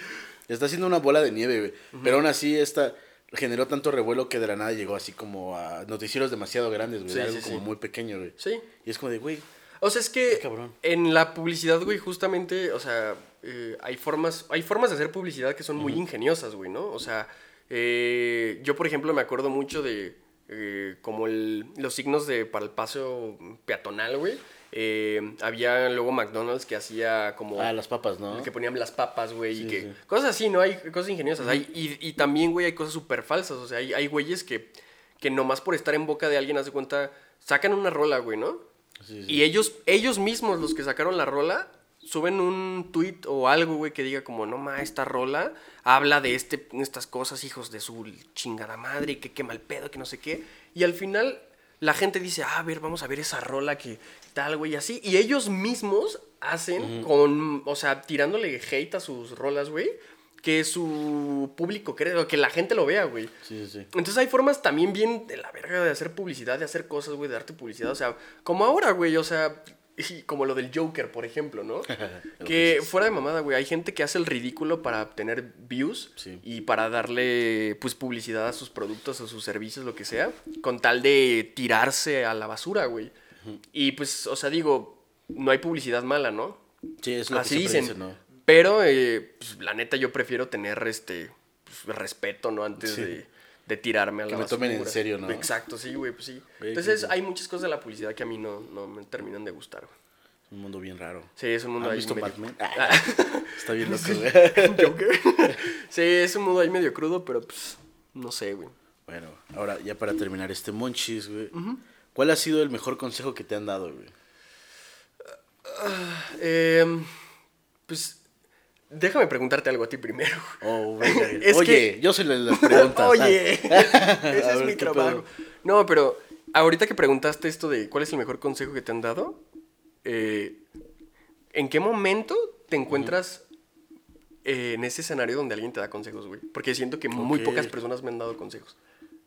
Está haciendo una bola de nieve, güey. Pero aún así, esta generó tanto revuelo que de la nada llegó así como a noticieros demasiado grandes, güey. Sí, algo sí, como muy pequeño, güey. Sí. Y es como de, güey, O sea, es que cabrón. en la publicidad, güey, justamente, o sea, eh, hay, formas, hay formas de hacer publicidad que son muy ingeniosas, güey, ¿no? O sea, eh, yo, por ejemplo, me acuerdo mucho de eh, como el- los signos de para el paso peatonal, güey. Eh, había luego McDonald's que hacía como... ah, las papas, ¿no? Que ponían las papas, güey, y que... sí. Cosas así, ¿no? Hay cosas ingeniosas. Hay, y, y también, güey, hay cosas súper falsas. O sea, hay, hay güeyes que, que nomás por estar en boca de alguien, hace cuenta, sacan una rola, güey, ¿no? Sí, sí. Y ellos, ellos mismos, los que sacaron la rola, suben un tweet o algo, güey, que diga como, no ma, esta rola habla de este, estas cosas, hijos de su chingada madre, y que qué mal pedo, que no sé qué. Y al final la gente dice, ah, a ver, vamos a ver esa rola que tal, güey, así. Y ellos mismos hacen con, o sea, tirándole hate a sus rolas, güey, que su público cree, o que la gente lo vea, güey. Sí, sí, sí. Entonces hay formas también bien de la verga de hacer publicidad, de hacer cosas, güey, de darte publicidad. O sea, como ahora, güey, o sea, y como lo del Joker, por ejemplo, ¿no? que fuera de mamada, güey, hay gente que hace el ridículo para obtener views Sí. y para darle, pues, publicidad a sus productos o sus servicios, lo que sea, con tal de tirarse a la basura, güey. Y pues, o sea, digo, no hay publicidad mala, ¿no? Sí, es lo Así que siempre dicen. dicen, ¿no? Pero, eh, pues, la neta, yo prefiero tener este pues, respeto, ¿no? Antes Sí. de, de tirarme a Que la me tomen en serio, ¿no? Exacto, sí, güey, pues sí. Entonces, hay muchas cosas de la publicidad que a mí no, no me terminan de gustar, güey. Es un mundo bien raro. Sí, es un mundo ¿Has ahí visto medio- Batman? Ah, Está bien loco, güey. Joker. sí, es un mundo ahí medio crudo, pero pues, no sé, güey. Bueno, ahora ya para terminar este monchis, güey. ¿Cuál ha sido el mejor consejo que te han dado, güey? Em, pues, déjame preguntarte algo a ti primero. Oh. Es Oye, que- yo soy las preguntas. Oye, ese es ver, mi ¿qué trabajo. pedo? No, pero ahorita que preguntaste esto de cuál es el mejor consejo que te han dado, eh, ¿en qué momento te encuentras eh, en ese escenario donde alguien te da consejos, güey? Porque siento que muy Ok. pocas personas me han dado consejos.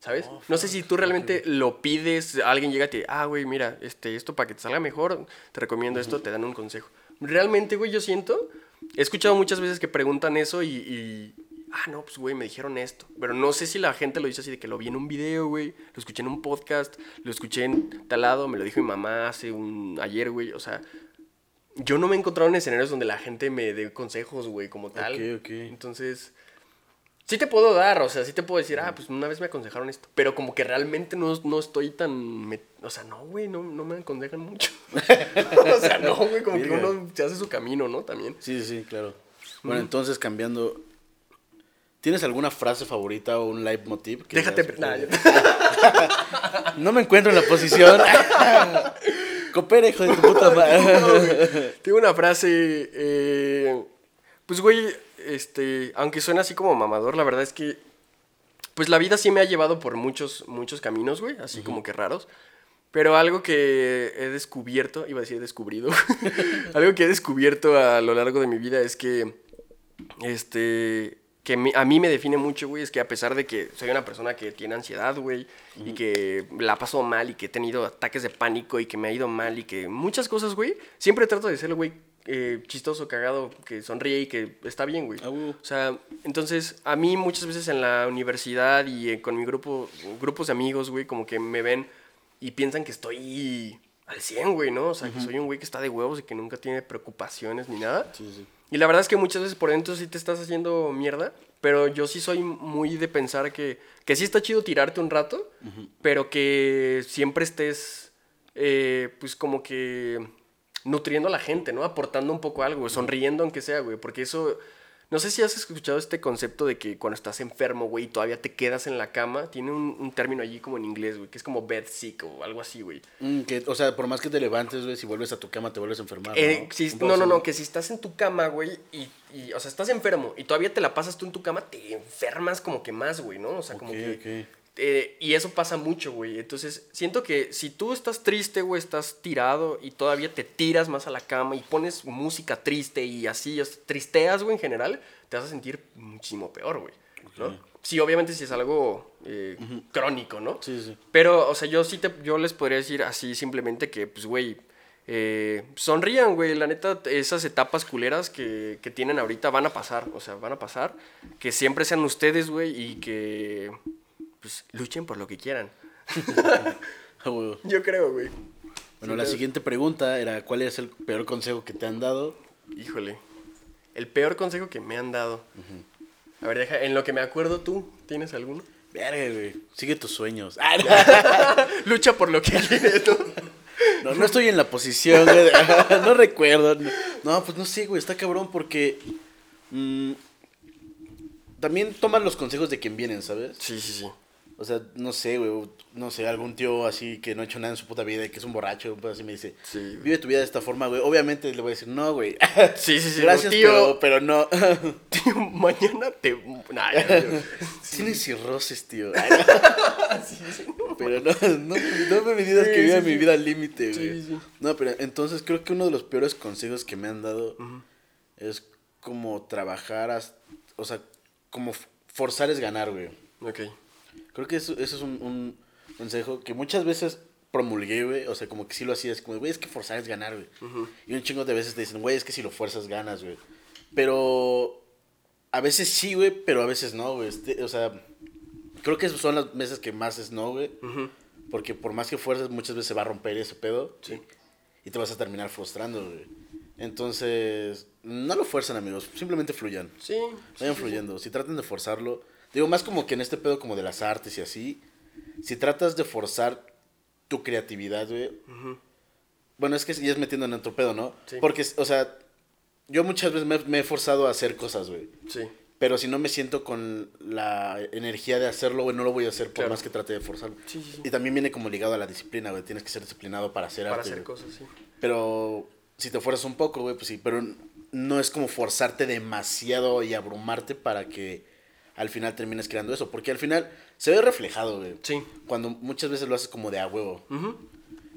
¿Sabes? Oh, no sé si tú realmente lo pides, alguien llega y te dice, ah, güey, mira, este, esto para que te salga mejor, te recomiendo esto, te dan un consejo. Realmente, güey, yo siento, he escuchado muchas veces que preguntan eso y, y, ah, no, pues, güey, me dijeron esto. Pero no sé si la gente lo dice así de que lo vi en un video, güey, lo escuché en un podcast, lo escuché en tal lado, me lo dijo mi mamá hace un, ayer, güey, o sea, yo no me he encontrado en escenarios donde la gente me dé consejos, güey, como tal. Ok, ok. Entonces, sí te puedo dar, o sea, sí te puedo decir, ah, pues una vez me aconsejaron esto. Pero como que realmente no, no estoy tan. me- o sea, no, güey, no, no me aconsejan mucho. o sea, no, güey, como que uno se hace su camino, ¿no? También. Sí, sí, claro. Bueno, entonces cambiando. ¿Tienes alguna frase favorita o un leitmotiv? que Déjate. nah, "Joder, ya- No me encuentro en la posición. Coopera, hijo de tu puta madre. Tengo una frase. eh, pues, güey, este. Aunque suena así como mamador, la verdad es que. Pues la vida sí me ha llevado por muchos, muchos caminos, güey. Así como que raros. Pero algo que he descubierto, iba a decir descubrido, algo que he descubierto a lo largo de mi vida es que, este, que mi- a mí me define mucho, güey, es que a pesar de que soy una persona que tiene ansiedad, güey, y que la paso mal y que he tenido ataques de pánico y que me ha ido mal y que muchas cosas, güey, siempre trato de ser el güey eh, chistoso, cagado, que sonríe y que está bien, güey. Ah. O sea, entonces a mí muchas veces en la universidad y eh, con mi grupo, grupos de amigos, güey, como que me ven y piensan que estoy al 100, güey, ¿no? O sea, que soy un güey que está de huevos y que nunca tiene preocupaciones ni nada. Sí, sí. Y la verdad es que muchas veces por dentro sí te estás haciendo mierda, pero yo sí soy muy de pensar que, que sí está chido tirarte un rato, pero que siempre estés, eh, pues como que nutriendo a la gente, ¿no? Aportando un poco algo, sonriendo aunque sea, güey, porque eso... No sé si has escuchado este concepto de que cuando estás enfermo, güey, y todavía te quedas en la cama, tiene un, un término allí como en inglés, güey, que es como bed sick o algo así, güey. Mm, que, o sea, por más que te levantes, güey, si vuelves a tu cama te vuelves a enfermar. Eh, ¿no? si- no, no, no, que si estás en tu cama, güey, y, y, o sea, estás enfermo y todavía te la pasas tú en tu cama, te enfermas como que más, güey, ¿no? O sea, como que... eh, y eso pasa mucho, güey. Entonces, siento que si tú estás triste, güey, estás tirado y todavía te tiras más a la cama y pones música triste y así, tristeas, güey, en general, te vas a sentir muchísimo peor, güey. ¿no? Sí, obviamente si es algo eh, crónico, ¿no? Sí, sí. Pero, o sea, yo sí te, yo les podría decir así simplemente que, pues, güey, eh, sonrían, güey. La neta, esas etapas culeras que, que tienen ahorita van a pasar. O sea, van a pasar. Que siempre sean ustedes, güey, y que pues, luchen por lo que quieran. Yo creo, güey. Bueno, Sí, la siguiente pregunta era, ¿cuál es el peor consejo que te han dado? Híjole. El peor consejo que me han dado. A ver, deja, en lo que me acuerdo tú, ¿tienes alguno? Verga, güey. Sigue tus sueños. Ah, Lucha por lo que quieres, ¿no? no, no estoy en la posición, güey. No recuerdo. No, pues no sé, güey. Está cabrón porque... mm, también toman los consejos de quien vienen, ¿sabes? Sí, sí, sí. O sea, no sé, güey. No sé, algún tío así que no ha hecho nada en su puta vida y que es un borracho, pues así me dice, Sí, vive tu vida de esta forma, güey. Obviamente le voy a decir, no, güey. Sí, sí, sí. Gracias, tío, pero, pero no. tío, mañana te... Nah, ya, ya. Tienes cirrosis, tío. Pero no, no, no me digas Sí, que viva sí, mi sí. vida al límite, Sí, güey. sí. No, pero entonces creo que uno de los peores consejos que me han dado es como trabajar, as- o sea, como forzar es ganar, güey. Ok. Creo que eso, eso es un, un consejo que muchas veces promulgué, güey. O sea, como que sí lo hacía, es como, güey, es que forzar es ganar, güey. Y un chingo de veces te dicen, güey, es que si lo fuerzas ganas, güey. Pero a veces sí, güey, pero a veces no, güey. Este, o sea, creo que son las veces que más es no, güey. Porque por más que fuerzas, muchas veces se va a romper ese pedo. Sí. Y te vas a terminar frustrando, güey. Entonces, no lo fuerzan, amigos. Simplemente fluyan. Sí. Vayan fluyendo. Si tratan de forzarlo. Digo, más como que en este pedo como de las artes y así. Si tratas de forzar tu creatividad, güey. Bueno, es que ya es metiendo en otro pedo, ¿no? Sí. Porque, o sea, yo muchas veces me, me he forzado a hacer cosas, güey. Sí. Pero si no me siento con la energía de hacerlo, güey, no lo voy a hacer por Claro. más que trate de forzarlo. Sí, sí, sí. Y también viene como ligado a la disciplina, güey. Tienes que ser disciplinado para hacer Para arte. hacer güey. cosas, sí. Pero si te fuerzas un poco, güey, pues sí. Pero no es como forzarte demasiado y abrumarte para que al final termines creando eso. Porque al final se ve reflejado, güey. Sí. Cuando muchas veces lo haces como de a huevo.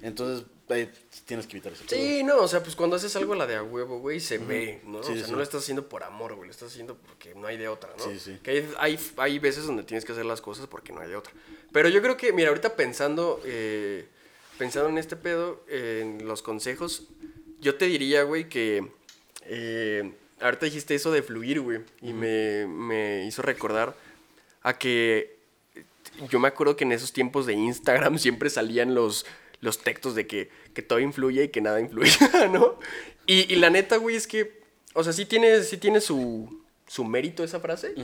Entonces ahí tienes que evitar eso. Sí, no, o sea, pues cuando haces algo a la de a huevo, güey, se ve, ¿no? Sí, o sea, sí. no lo estás haciendo por amor, güey, lo estás haciendo porque no hay de otra, ¿no? Sí, sí. Que hay, hay, hay veces donde tienes que hacer las cosas porque no hay de otra. Pero yo creo que, mira, ahorita pensando, eh, pensando en este pedo, eh, en los consejos, yo te diría, güey, que eh, ahorita dijiste eso de fluir, güey, y me, me hizo recordar a que yo me acuerdo que en esos tiempos de Instagram siempre salían los, los textos de que, que todo influye y que nada influye, ¿no? Y, y la neta, güey, es que, o sea, sí tiene, sí tiene su, su mérito esa frase,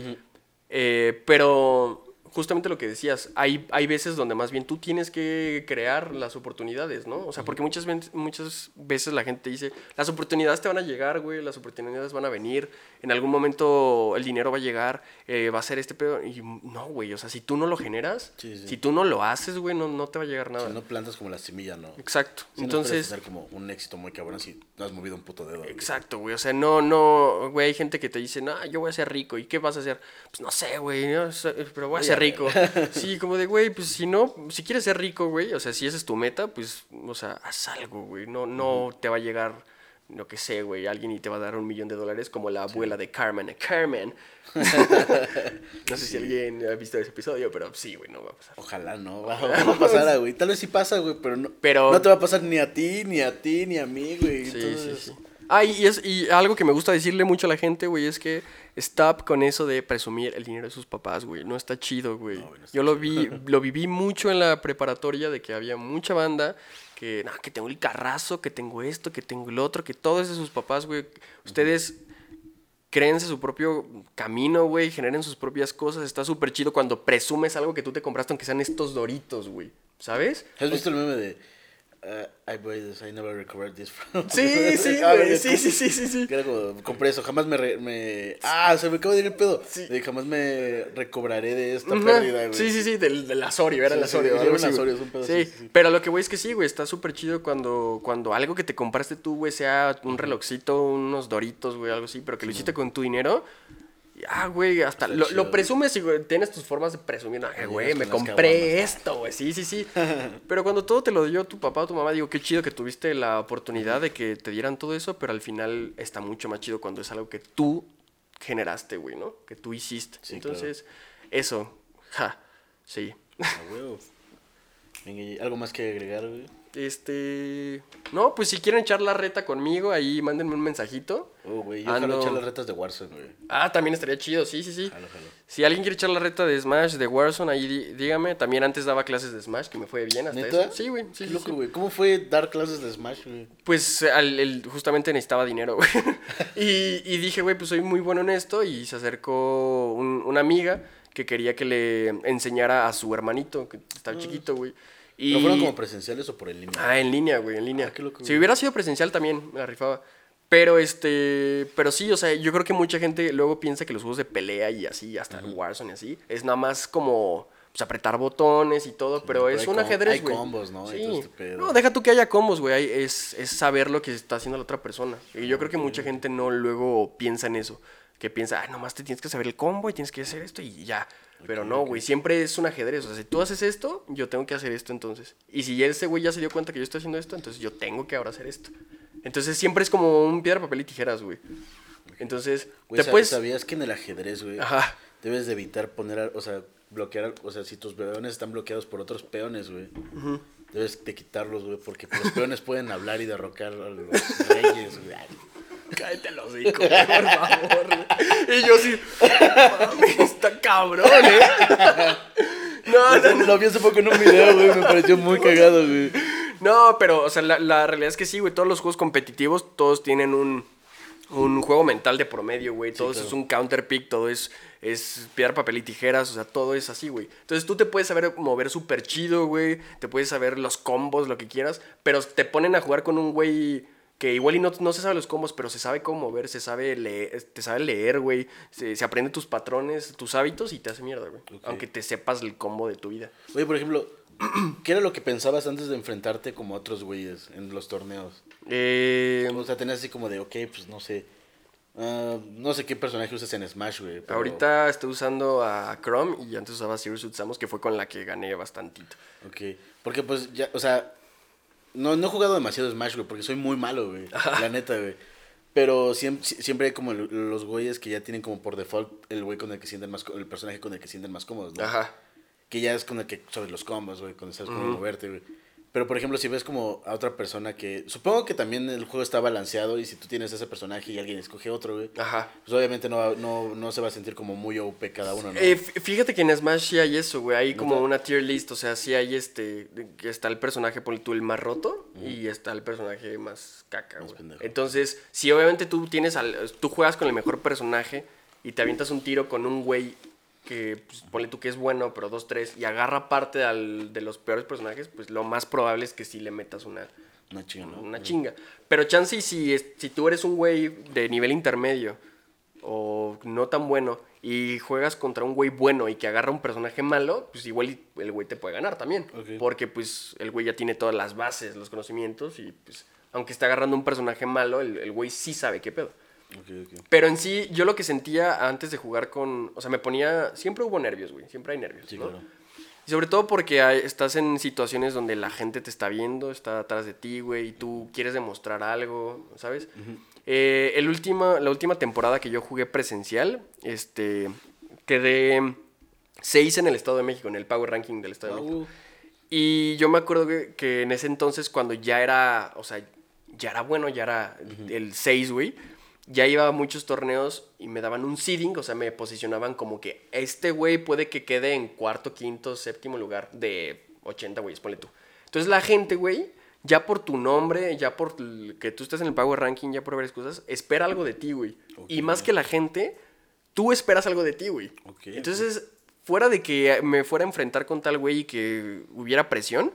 eh, pero justamente lo que decías, hay, hay veces donde más bien tú tienes que crear las oportunidades, ¿no? O sea, porque muchas, muchas veces la gente dice, las oportunidades te van a llegar, güey, las oportunidades van a venir, en algún momento el dinero va a llegar, eh, va a ser este pedo, y no, güey, o sea, si tú no lo generas, Sí, sí. si tú no lo haces, güey, no, no te va a llegar nada. Si no plantas como la semilla, no. Exacto. No esperes Entonces, tener como un éxito muy cabrón si no has movido un puto dedo. güey. Exacto, güey. O sea, no, no, güey, hay gente que te dice, no, yo voy a ser rico. ¿Y qué vas a hacer? Pues no sé, güey, no sé, pero voy a ser rico. Sí, como de, güey, pues si no, si quieres ser rico, güey, o sea, si esa es tu meta, pues, o sea, haz algo, güey. No, no te va a llegar, no que sé, güey, alguien y te va a dar un millón de dólares como la abuela de Carmen, Carmen. no sé si alguien ha visto ese episodio, pero sí, güey, no va a pasar. Ojalá no, va, va a pasar, güey. Tal vez sí pasa, güey, pero no, Pero- no te va a pasar ni a ti, ni a ti, ni a mí, güey. Sí, Entonces, sí, sí. Ah, y, es, y algo que me gusta decirle mucho a la gente, güey, es que stop con eso de presumir el dinero de sus papás, güey. No está chido, güey. No, no Yo lo vi, lo viví mucho en la preparatoria de que había mucha banda que, no, que tengo el carrazo, que tengo esto, que tengo el otro, que todo es de sus papás, güey. Ustedes créense su propio camino, güey, generen sus propias cosas. Está súper chido cuando presumes algo que tú te compraste, aunque sean estos doritos, güey. ¿Sabes? ¿Has visto el meme de uh, I bought this, I never recovered this from Sí, sí, Ah, güey. güey, Sí, sí, sí, sí, era como, compré eso, jamás me, re- me... Ah, se me acaba de ir el pedo. Sí. De jamás me recobraré de esta pérdida, güey. Sí, sí, sí, del, del Asorio, era Sí, el Asorio. sí, algo era un güey. Asorio, es un pedo sí, pero lo que voy es que sí, güey, está súper chido cuando, cuando algo que te compraste tú, güey, sea un relojcito, unos doritos, güey, algo así, pero que lo hiciste con tu dinero. Ah, güey, hasta lo, chido. lo presumes y güey, tienes tus formas de presumir. Ah, güey, me compré esto, güey. Sí, sí, sí. Pero cuando todo te lo dio tu papá o tu mamá, digo, qué chido que tuviste la oportunidad de que te dieran todo eso, pero al final está mucho más chido cuando es algo que tú generaste, güey, ¿no? Que tú hiciste. Sí, Entonces, eso, ja, sí. A huevo. Venga, y ¿algo más que agregar, güey? Este. No, pues si quieren echar la reta conmigo, ahí mándenme un mensajito. Oh, güey, yo Ando- quiero echar las retas de Warzone, güey. Ah, también estaría chido, sí, sí, sí. Jalo, jalo. Si alguien quiere echar la reta de Smash, de Warzone, ahí dí- dígame. También antes daba clases de Smash, que me fue bien hasta ¿Neta? eso. Sí, güey. Sí, Qué loco, sí. güey. ¿Cómo fue dar clases de Smash, güey? Pues al- el- justamente necesitaba dinero, güey. y, y dije, güey, pues soy muy bueno en esto. Y se acercó un- una amiga que quería que le enseñara a su hermanito, que estaba chiquito, güey. Y... ¿No fueron como presenciales o por el línea? Ah, en línea, güey, en línea. Ah, qué loco, si hubiera sido presencial también, me la rifaba. Pero este, pero sí, o sea, yo creo que mucha gente luego piensa que los juegos de pelea y así, hasta el Warzone y así, es nada más como pues, apretar botones y todo, pero pero es hay un ajedrez, hay güey. combos, ¿no? Sí. este. No, deja tú que haya combos, güey, hay- es, es saber lo que está haciendo la otra persona. Y yo creo que mucha gente no luego piensa en eso, que piensa, ah, nomás te tienes que saber el combo y tienes que hacer esto y ya. Pero no, güey, siempre es un ajedrez. O sea, si tú haces esto, yo tengo que hacer esto entonces. Y si ese güey ya se dio cuenta que yo estoy haciendo esto, entonces yo tengo que ahora hacer esto. Entonces siempre es como un piedra, papel y tijeras, güey. Entonces, te puedes... ¿sabías que en el ajedrez, güey, debes de evitar poner, o sea, bloquear, o sea, si tus peones están bloqueados por otros peones, güey, debes de quitarlos, güey, porque los peones pueden hablar y derrocar a los reyes, güey. Cállate los hocico, por favor. Y yo sí, mami, está cabrón, ¿eh? No, no, no. Lo vi hace poco en un video, güey, me pareció muy cagado, güey. No, pero, o sea, la, la realidad es que sí, güey. Todos los juegos competitivos, todos tienen un, un juego mental de promedio, güey. Todo eso claro. es un counter pick, todo es, es piedra, papel y tijeras, o sea, todo es así, güey. Entonces tú te puedes saber mover súper chido, güey. Te puedes saber los combos, lo que quieras. Pero te ponen a jugar con un güey que igual y no, no se sabe los combos, pero se sabe cómo mover, se sabe leer, te sabe leer, güey. Se, se aprende tus patrones, tus hábitos y te hace mierda, güey. Aunque te sepas el combo de tu vida. Oye, por ejemplo, ¿qué era lo que pensabas antes de enfrentarte como a otros güeyes en los torneos? Eh, O sea, tenías así como de, ok, pues no sé, ah, no sé qué personaje usas en Smash, güey. pero- Ahorita estoy usando a Chrome y antes usaba a Sirius Samus, que fue con la que gané bastantito. Ok, porque pues ya, o sea, no, no he jugado demasiado Smash, güey, porque soy muy malo, güey, la neta, güey. Pero siempre, siempre hay como los güeyes que ya tienen como por default el güey con el que sienten más, el personaje con el que sienten más cómodos, ¿no? Ajá. Que ya es con el que sabes los combos, güey, con el sabes cómo moverte, güey. Pero por ejemplo, si ves como a otra persona que, supongo que también el juego está balanceado y si tú tienes ese personaje y alguien escoge otro, güey, Ajá. pues obviamente no, no, no se va a sentir como muy OP cada uno, ¿no? Eh, fí- fíjate que en Smash sí hay eso, güey. Hay como una tier list, o sea, sí hay este. que Está el personaje, por tú, el más roto y está el personaje más caca, Más güey. pendejo. Entonces, si obviamente tú tienes al, tú juegas con el mejor personaje y te avientas un tiro con un güey que, pues, ponle tú que es bueno, pero dos, tres, y agarra parte al- de los peores personajes, pues lo más probable es que sí le metas una, Una chinga, ¿no? una chinga. Pero chance si, si tú eres un güey de nivel intermedio o no tan bueno y juegas contra un güey bueno y que agarra un personaje malo, pues igual el güey te puede ganar también. Porque pues el güey ya tiene todas las bases, los conocimientos y pues aunque esté agarrando un personaje malo, el, el güey sí sabe qué pedo. Pero en sí, yo lo que sentía antes de jugar con... O sea, me ponía... Siempre hubo nervios, güey. Siempre hay nervios, Sí, ¿no? claro. Y sobre todo porque hay- estás en situaciones donde la gente te está viendo, está atrás de ti, güey, y tú quieres demostrar algo, ¿sabes? Eh, el último, la última temporada que yo jugué presencial, este, quedé 6 en el Estado de México, en el Power Ranking del Estado de México. Y yo me acuerdo que, que en ese entonces, cuando ya era, o sea, ya era bueno, ya era el 6, güey, ya iba a muchos torneos y me daban un seeding, o sea, me posicionaban como que este güey puede que quede en cuarto, quinto, séptimo lugar de 80 güeyes, ponle tú. Entonces la gente, güey, ya por tu nombre, ya por que tú estés en el Power Ranking, ya por varias cosas, espera algo de ti, güey. Y más que la gente, tú esperas algo de ti, güey. Ok, Entonces, fuera de que me fuera a enfrentar con tal güey y que hubiera presión,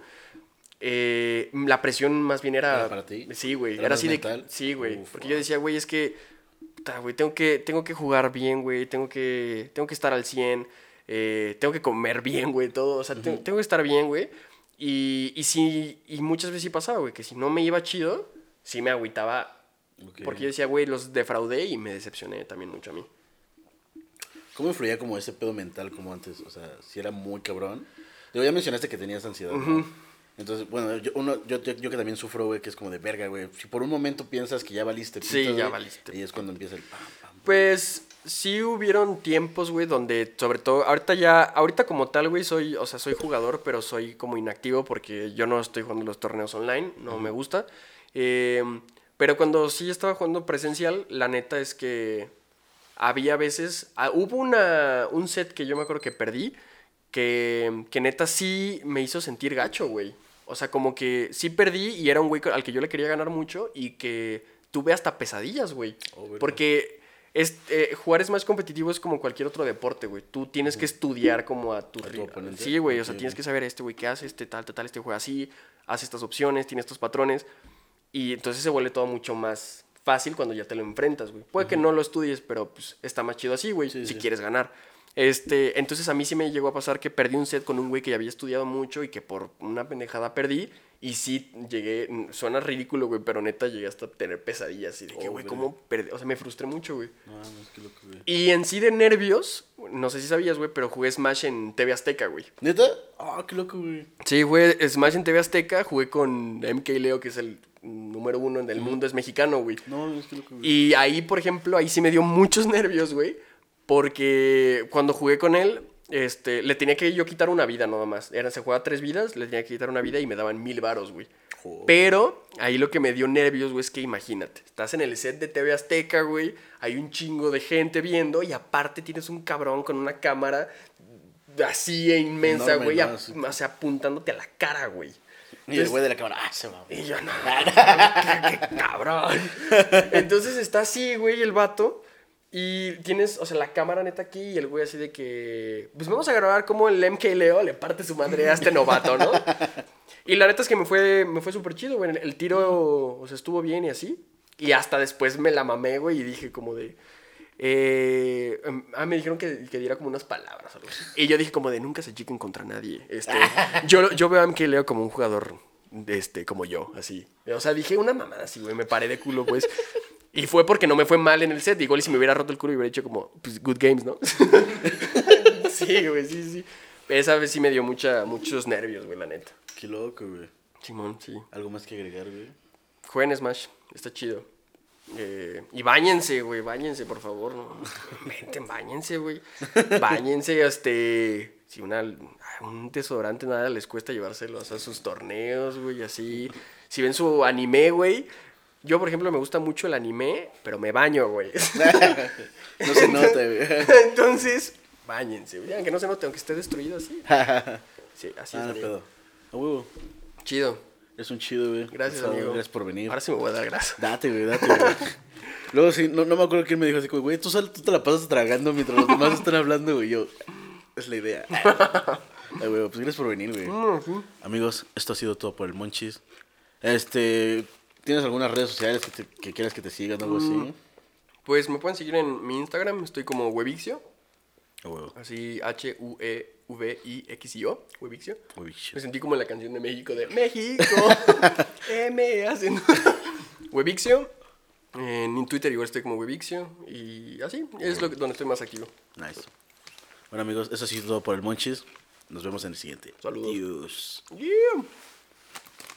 eh, la presión más bien era... ¿Era para ti? Sí, güey. ¿Era Era, así de... mental? Sí, güey. Uf, Porque yo decía, güey, es que... puta, güey, tengo que, tengo que jugar bien, güey. Tengo que, tengo que estar al 100. eh, tengo que comer bien, güey. Todo. O sea, te- tengo que estar bien, güey. Y, y sí... Y muchas veces sí pasaba, güey. Que si no me iba chido, sí me agüitaba. Ok. Porque yo decía, güey, los defraudé y me decepcioné también mucho a mí. ¿Cómo influía como ese pedo mental como antes? O sea, si era muy cabrón. Digo, ya mencionaste que tenías ansiedad, ¿no? Entonces, bueno, yo, uno, yo, yo, yo que también sufro, güey, que es como de verga, güey. Si por un momento piensas que ya valiste Sí, pito, ya güey, valiste. Y es cuando empieza el pam, pam, Pues sí hubieron tiempos, güey, donde sobre todo, ahorita ya, ahorita como tal, güey, soy, o sea, soy jugador, pero soy como inactivo porque yo no estoy jugando los torneos online, no me gusta. Eh, pero cuando sí estaba jugando presencial, la neta es que había veces, ah, hubo una, un set que yo me acuerdo que perdí, que, que neta sí me hizo sentir gacho, güey. O sea, como que sí perdí y era un güey al que yo le quería ganar mucho y que tuve hasta pesadillas, güey. Oh. Porque es, eh, jugar es más competitivo, es como cualquier otro deporte, güey. Tú tienes que estudiar como a tu... A tu oponente. Sí, güey, o sea, tienes que saber este güey qué hace, este tal, tal, tal, este juega así, hace estas opciones, tiene estos patrones. Y entonces se vuelve todo mucho más fácil cuando ya te lo enfrentas, güey. Puede que no lo estudies, pero pues está más chido así, güey, Sí, si sí. quieres ganar. Este, entonces a mí sí me llegó a pasar que perdí un set con un güey que ya había estudiado mucho y que por una pendejada perdí. Y sí llegué, mm, suena ridículo, güey, pero neta llegué hasta tener pesadillas. Y de que, güey. ¿cómo perdí? O sea, me frustré mucho, güey. No, no, es que loco, güey. Y en sí de nervios, no sé si sabías, güey, pero jugué Smash en TV Azteca, güey. ¿Neta? Ah, qué loco, güey. Sí, jugué Smash en TV Azteca, jugué con MK Leo, que es el número uno en el mundo, es mexicano, güey. No, es que loco, güey. Y ahí, por ejemplo, ahí sí me dio muchos nervios, güey. Porque cuando jugué con él, este, le tenía que yo quitar una vida nada más. Era, se jugaba tres vidas, le tenía que quitar una vida y me daban mil varos, güey. Joder. Pero ahí lo que me dio nervios, güey, es que imagínate, estás en el set de TV Azteca, güey, hay un chingo de gente viendo y aparte tienes un cabrón con una cámara así inmensa, Enorme, güey, ¿no? o sea, apuntándote a la cara, güey. Y el güey de la cámara, ah, se va. Y yo, no, qué, qué cabrón. Entonces está así, güey, el vato. Y tienes, o sea, la cámara neta aquí y el güey así de que... Pues vamos a grabar cómo el MK Leo le parte su madre a este novato, ¿no? Y la neta es que me fue, me fue súper chido, güey. El tiro, o sea, estuvo bien y así. Y hasta después me la mamé, güey, y dije como de... eh, em, ah, me dijeron que, que diera como unas palabras o algo así. Y yo dije como de nunca se chiquen contra nadie. Este, yo, yo veo a MK Leo como un jugador este, como yo, así. O sea, dije una mamada así, güey, me paré de culo, pues. Y fue porque no me fue mal en el set. Igual y si me hubiera roto el culo hubiera hecho como, pues, good games, ¿no? sí, güey, sí, sí. Esa vez sí me dio mucha, muchos nervios, güey, la neta. Qué loco, güey. Simón, sí. Algo más que agregar, güey. Jueguen Smash, está chido. Eh, y bañense, güey, bañense, por favor. No. Venten, bañense, güey. Bañense, este. Si una, un desodorante nada les cuesta llevárselos a sus torneos, güey, así. Si ven su anime, güey. Yo, por ejemplo, me gusta mucho el anime, pero me baño, güey. No se nota, güey. Entonces, bañense, güey. Aunque no se note, aunque esté destruido así. Sí, así ah, es. no pedo. A huevo. Chido. Es un chido, güey. Gracias, amigo. Gracias por venir. Ahora sí me voy a dar grasa. Date, güey, date, güey. Luego sí, no, no me acuerdo quién me dijo así, güey, tú, sal- tú te la pasas tragando mientras los demás están hablando, güey. Yo, es la idea. Ay, güey, pues gracias por venir, güey. Amigos, esto ha sido todo por el Monchis. Este, ¿tienes algunas redes sociales que, te- que quieras que te sigan o algo así? Pues me pueden seguir en mi Instagram, estoy como Webixio, A huevo. así H-U-E-V-I-X-I-O, Webixio. Shit. Me sentí como en la canción de México de México, M, hacen. Webixio, en Twitter igual estoy como Webixio, y así, es lo que- donde estoy más activo. Nice. Bueno, amigos, eso ha sido todo por el Monchis. Nos vemos en el siguiente. Saludos. Adiós. Yeah.